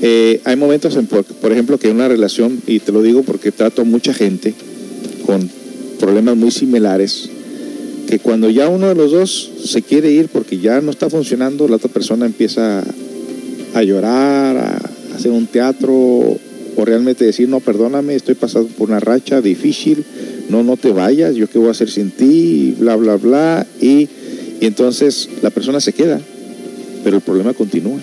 Eh, hay momentos, en, por, por ejemplo, que una relación, y te lo digo porque trato a mucha gente con problemas muy similares, que cuando ya uno de los dos se quiere ir porque ya no está funcionando, la otra persona empieza a llorar, a hacer un teatro, o realmente decir, no, perdóname, estoy pasando por una racha difícil, no, no te vayas, yo qué voy a hacer sin ti, bla, bla, bla, y, y entonces la persona se queda, pero el problema continúa,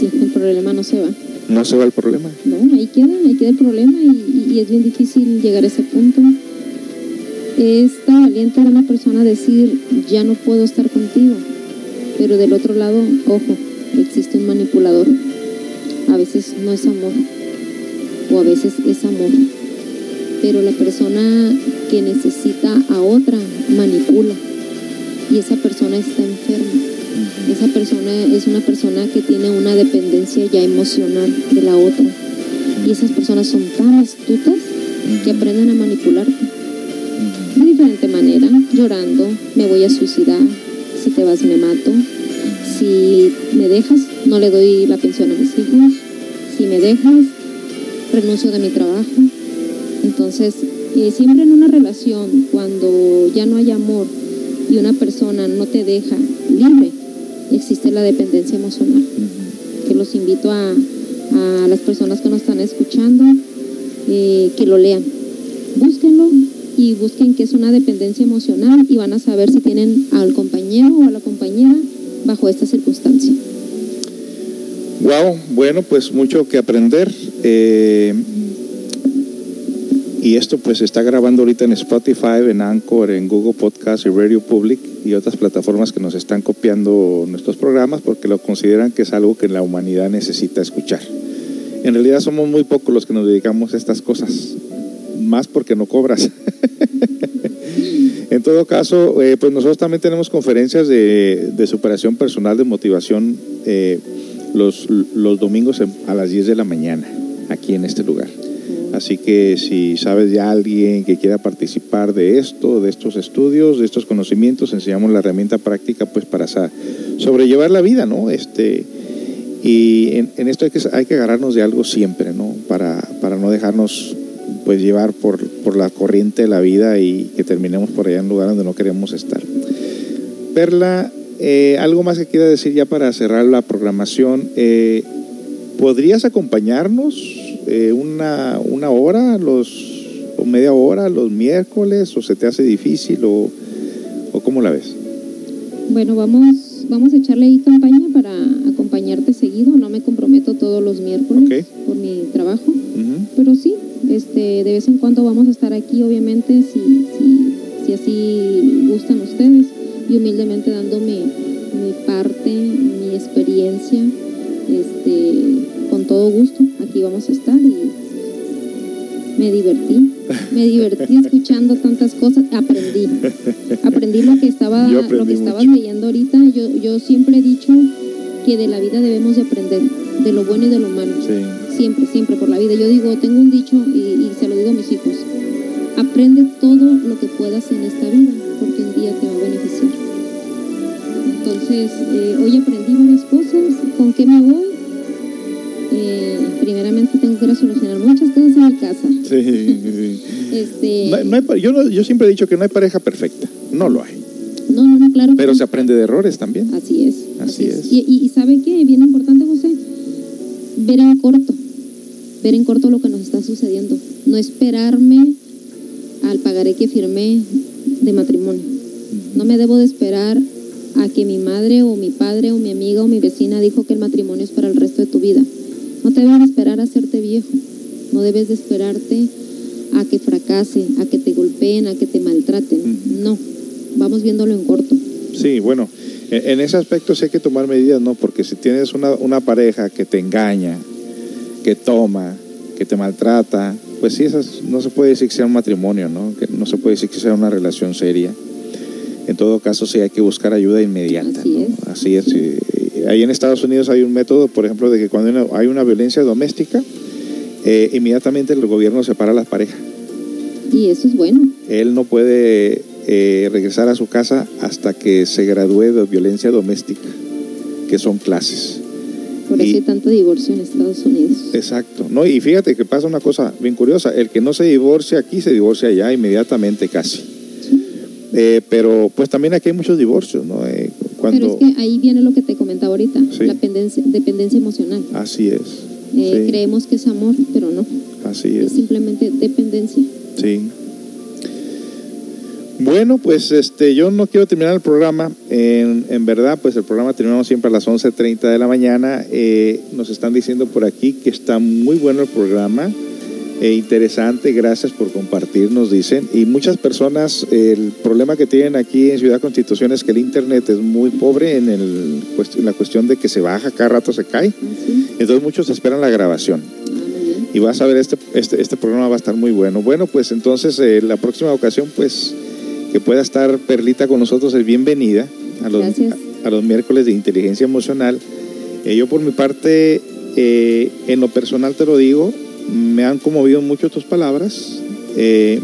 Sí, el problema no se va. no se va el problema. No, ahí queda, ahí queda el problema y, y es bien difícil llegar a ese punto. Es tan valiente de una persona decir, ya no puedo estar contigo. Pero del otro lado, ojo, existe un manipulador. A veces no es amor, o a veces es amor. Pero la persona que necesita a otra manipula. Y esa persona está enferma. Esa persona es una persona que tiene una dependencia ya emocional de la otra. Y esas personas son tan astutas que aprenden a manipularte. De diferente manera, llorando, me voy a suicidar, si te vas me mato, si me dejas, no le doy la pensión a mis hijos, si me dejas, renuncio de mi trabajo. Entonces, eh, siempre en una relación, cuando ya no hay amor y una persona no te deja libre, existe la dependencia emocional. Que los invito a, a las personas que nos están escuchando eh, que lo lean. Búsquenlo y busquen qué es una dependencia emocional y van a saber si tienen al compañero o a la compañera bajo esta circunstancia. Wow, bueno, pues mucho que aprender. eh, y esto pues se está grabando ahorita en Spotify, en Anchor, en Google Podcast y Radio Public y otras plataformas que nos están copiando nuestros programas porque lo consideran que es algo que la humanidad necesita escuchar. En realidad somos muy pocos los que nos dedicamos a estas cosas, más porque no cobras. en todo caso, eh, pues nosotros también tenemos conferencias de, superación personal, de motivación. eh, los, los domingos a las 10 de la mañana, aquí en este lugar. Así que si sabes de alguien que quiera participar de esto, de estos estudios, de estos conocimientos, enseñamos la herramienta práctica pues para sobrellevar la vida, ¿no? Este, y en, en esto hay que, hay que agarrarnos de algo siempre, ¿no? Para, para no dejarnos pues llevar por, por la corriente de la vida y que terminemos por allá en lugares donde no queremos estar. Perla, eh, algo más que quiera decir ya para cerrar la programación. Eh, ¿Podrías acompañarnos eh, una, una hora, los, o media hora, los miércoles, o se te hace difícil, o, o cómo la ves? Bueno, vamos vamos, vamos a echarle ahí campaña para acompañarte seguido. No me comprometo todos los miércoles por mi trabajo. Pero sí, este, de vez en cuando vamos a estar aquí, obviamente, si, si, si así gustan ustedes, y humildemente dando mi, mi parte, mi experiencia, este, con todo gusto. Aquí vamos a estar y me divertí, me divertí escuchando tantas cosas, aprendí, aprendí lo que estaba, lo que estabas leyendo ahorita. Yo, yo siempre he dicho que de la vida debemos de aprender, de lo bueno y de lo malo Sí. siempre, siempre por la vida. Yo digo, tengo un dicho y, y se lo digo a mis hijos, aprende todo lo que puedas en esta vida, porque un día te va a beneficiar. Entonces, eh, hoy aprendí varias cosas, ¿con qué me voy? Eh, primeramente tengo que resolucionar muchas Sí. Este, No, no hay pa- yo, no- yo siempre he dicho que no hay pareja perfecta. No lo hay. no, no, no, claro. Pero se aprende de errores también. Así es. Así es. Y, y, y ¿sabe qué? Bien importante, José, ver en corto, ver en corto lo que nos está sucediendo. No esperarme al pagaré que firmé de matrimonio. No me debo de esperar a que mi madre o mi padre o mi amiga o mi vecina dijo que el matrimonio es para el resto de tu vida. No te debes de esperar a hacerte viejo. No debes de esperarte a que fracase, a que te golpeen, a que te maltraten. No. Vamos viéndolo en corto. Sí, bueno, en, en ese aspecto sí hay que tomar medidas, ¿no? Porque si tienes una, una pareja que te engaña, que toma, que te maltrata, pues sí, esas, no se puede decir que sea un matrimonio, ¿no? Que no se puede decir que sea una relación seria. En todo caso, sí hay que buscar ayuda inmediata. Así ¿no? es. Así es. sí. Ahí en Estados Unidos hay un método, por ejemplo, de que cuando hay una, hay una violencia doméstica, eh, inmediatamente el gobierno separa a las parejas. Y eso es bueno. Él no puede eh, regresar a su casa hasta que se gradúe de violencia doméstica, que son clases. Por eso Y- hay tanto divorcio en Estados Unidos. Exacto. No, y fíjate que pasa una cosa bien curiosa. El que no se divorcia aquí se divorcia allá inmediatamente casi. Eh, pero pues también aquí hay muchos divorcios, ¿no? Eh, cuando... Pero es que ahí viene lo que te comentaba ahorita, Sí. la pendencia- dependencia emocional. Así es. Eh, sí, Creemos que es amor, pero no, así es es. simplemente dependencia. Sí. Bueno, pues este, yo no quiero terminar el programa. En, en verdad, pues el programa terminamos siempre a las 11.30 de la mañana. Eh, nos están diciendo por aquí que está muy bueno el programa. Eh, interesante, gracias por compartir, nos dicen. Y muchas personas, el problema que tienen aquí en Ciudad Constitución es que el Internet es muy pobre en, el, en la cuestión de que se baja, cada rato se cae. ¿Ah, sí? Entonces muchos esperan la grabación Ah, y vas a ver este, este, este programa va a estar muy bueno. Bueno, pues entonces eh, la próxima ocasión, pues que pueda estar Perlita con nosotros es bienvenida a los, a los miércoles de inteligencia emocional. Eh, yo por mi parte, eh, en lo personal te lo digo, me han conmovido mucho tus palabras. Eh,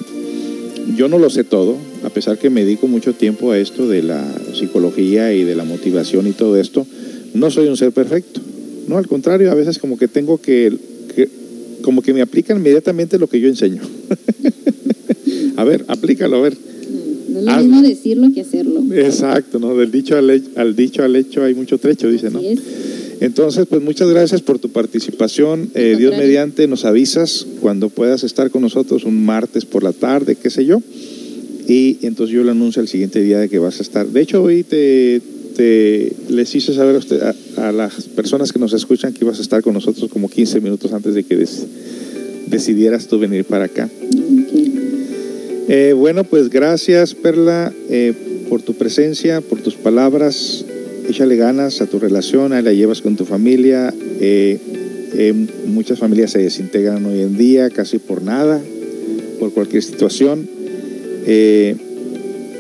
yo no lo sé todo, a pesar que me dedico mucho tiempo a esto de la psicología y de la motivación y todo esto. No soy un ser perfecto. No, al contrario, a veces como que tengo que, que- como que me aplican inmediatamente lo que yo enseño. a ver, aplícalo, a ver. No, no es lo mismo decirlo que hacerlo. Exacto, ¿no? Del dicho al, he- al dicho al hecho hay mucho trecho, dice, ¿no? Es. Entonces, pues muchas gracias por tu participación. Eh, Dios mediante, nos avisas cuando puedas estar con nosotros un martes por la tarde, qué sé yo. Y entonces yo le anuncio el siguiente día de que vas a estar. De hecho, hoy te, te les hice saber a, usted- a- a las personas que nos escuchan que ibas a estar con nosotros como 15 minutos antes de que des- decidieras tú venir para acá. Eh, bueno, pues gracias Perla eh, por tu presencia, por tus palabras. Échale ganas a tu relación, ahí la llevas con tu familia. Eh, eh, muchas familias se desintegran hoy en día casi por nada, por cualquier situación. Eh,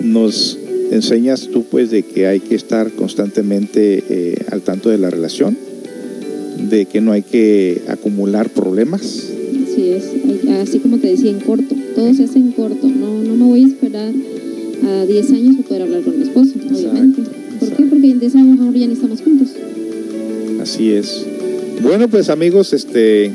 nos enseñas tú pues de que hay que estar constantemente eh, al tanto de la relación, de que no hay que acumular problemas. Así es. Así como te decía, en corto. Todo se hace en corto. No, no me voy a esperar a 10 años para poder hablar con mi esposo, obviamente. ¿Por qué? Porque 10 años ahora ya ni estamos juntos. Así es. Bueno, pues amigos, este,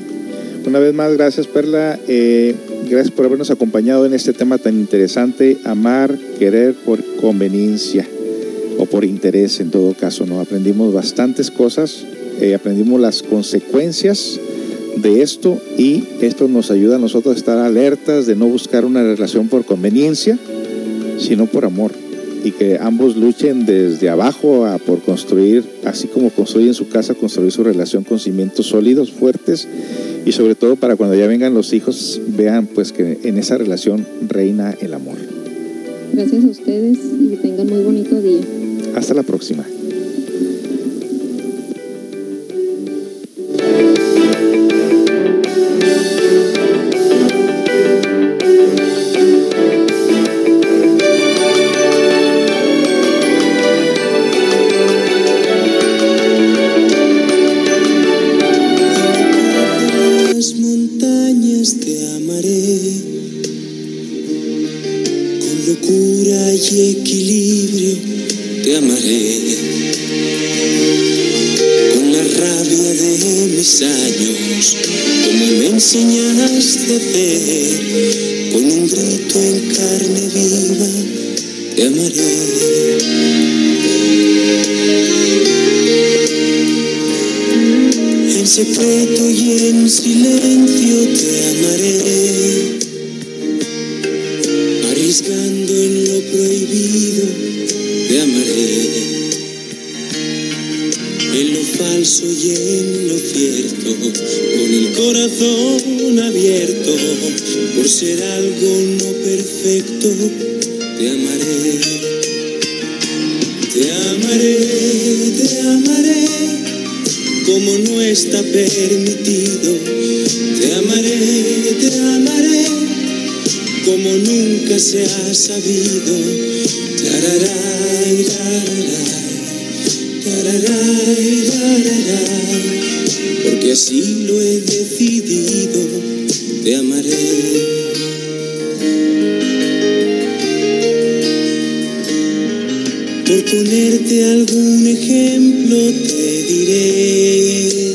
una vez más, gracias Perla. Eh, gracias por habernos acompañado en este tema tan interesante, amar, querer por conveniencia o por interés en todo caso. ¿no? Aprendimos bastantes cosas, eh, aprendimos las consecuencias de esto y esto nos ayuda a nosotros a estar alertas de no buscar una relación por conveniencia, sino por amor. Y que ambos luchen desde abajo a por construir, así como construyen su casa, construir su relación con cimientos sólidos, fuertes y sobre todo para cuando ya vengan los hijos vean pues que en esa relación reina el amor. Gracias a ustedes y que tengan muy bonito día. Hasta la próxima. Se ha sabido. Tararay, tararay, tararay, porque así lo he decidido. Te amaré. Por ponerte algún ejemplo te diré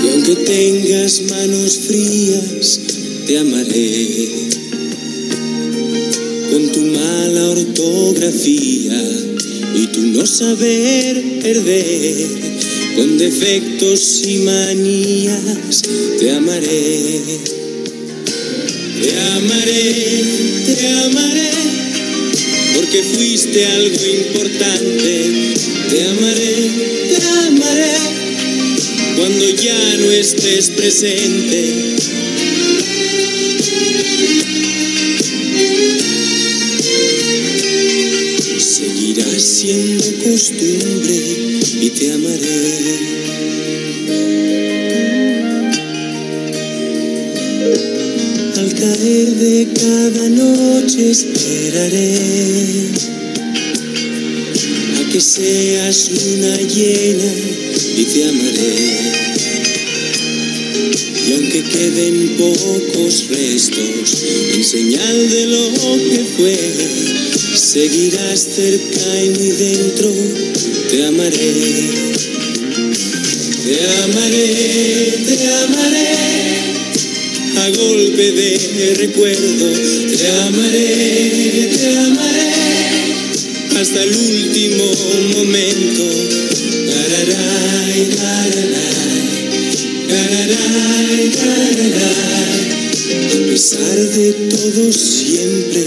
que aunque tengas manos frías te amaré y tu no saber perder con defectos y manías te amaré te amaré te amaré porque fuiste algo importante. Te amaré, te amaré, cuando ya no estés presente. Seguirás siendo costumbre y te amaré. Al caer de cada noche esperaré a que seas luna llena y te amaré. Y aunque queden pocos restos en señal de lo que fue, seguirás cerca y muy dentro, te amaré. Te amaré, te amaré a golpe de recuerdo. Te amaré, te amaré hasta el último momento. Tararay, A pesar de todo siempre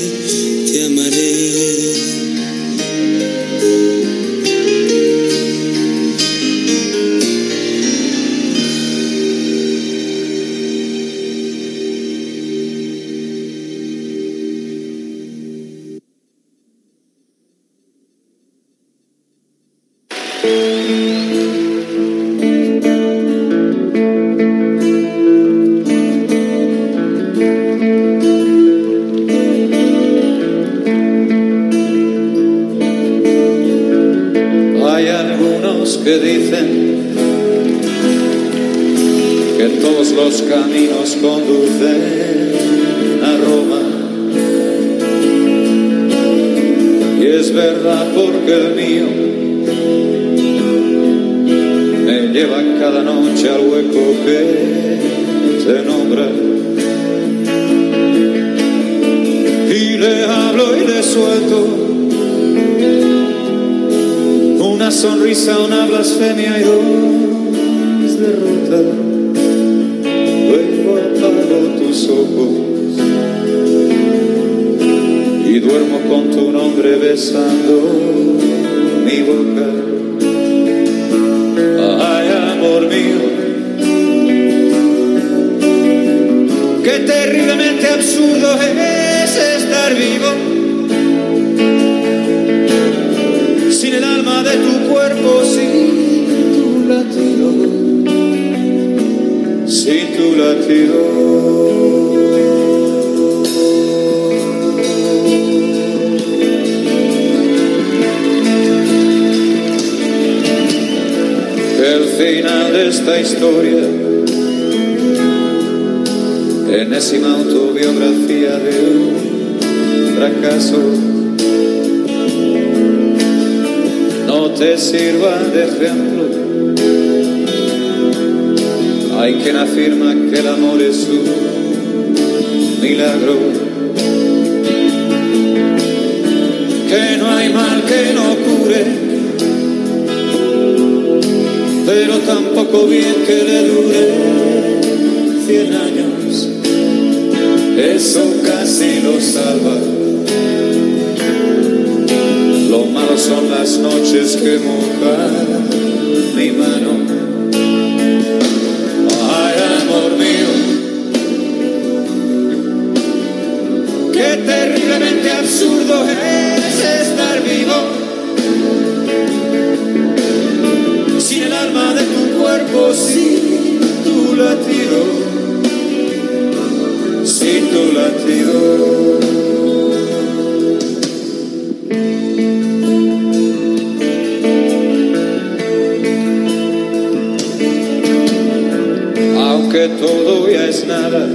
esta historia, enésima autobiografía de un fracaso, no te sirva de ejemplo. Hay quien afirma que el amor es un milagro, que no hay mal que no cure pero tampoco bien que le dure cien años. Eso casi lo salva. Lo malo son las noches que mojan mi mano. Ay, amor mío, qué terriblemente absurdo es estar vivo. El alma de tu cuerpo, sin tu latido, sin tu latido. Aunque todo ya es nada,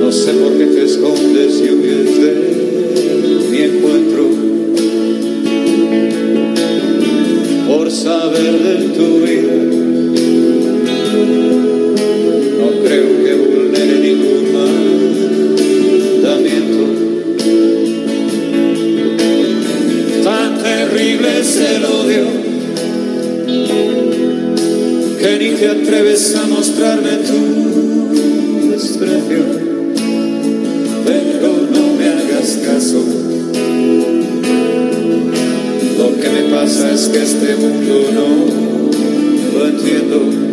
no sé por qué te escondes No creo que vulnere ningún mandamiento. Tan terrible es el odio que ni te atreves a mostrarme tu desprecio. Pero no me hagas caso. Lo que me pasa es que este mundo no lo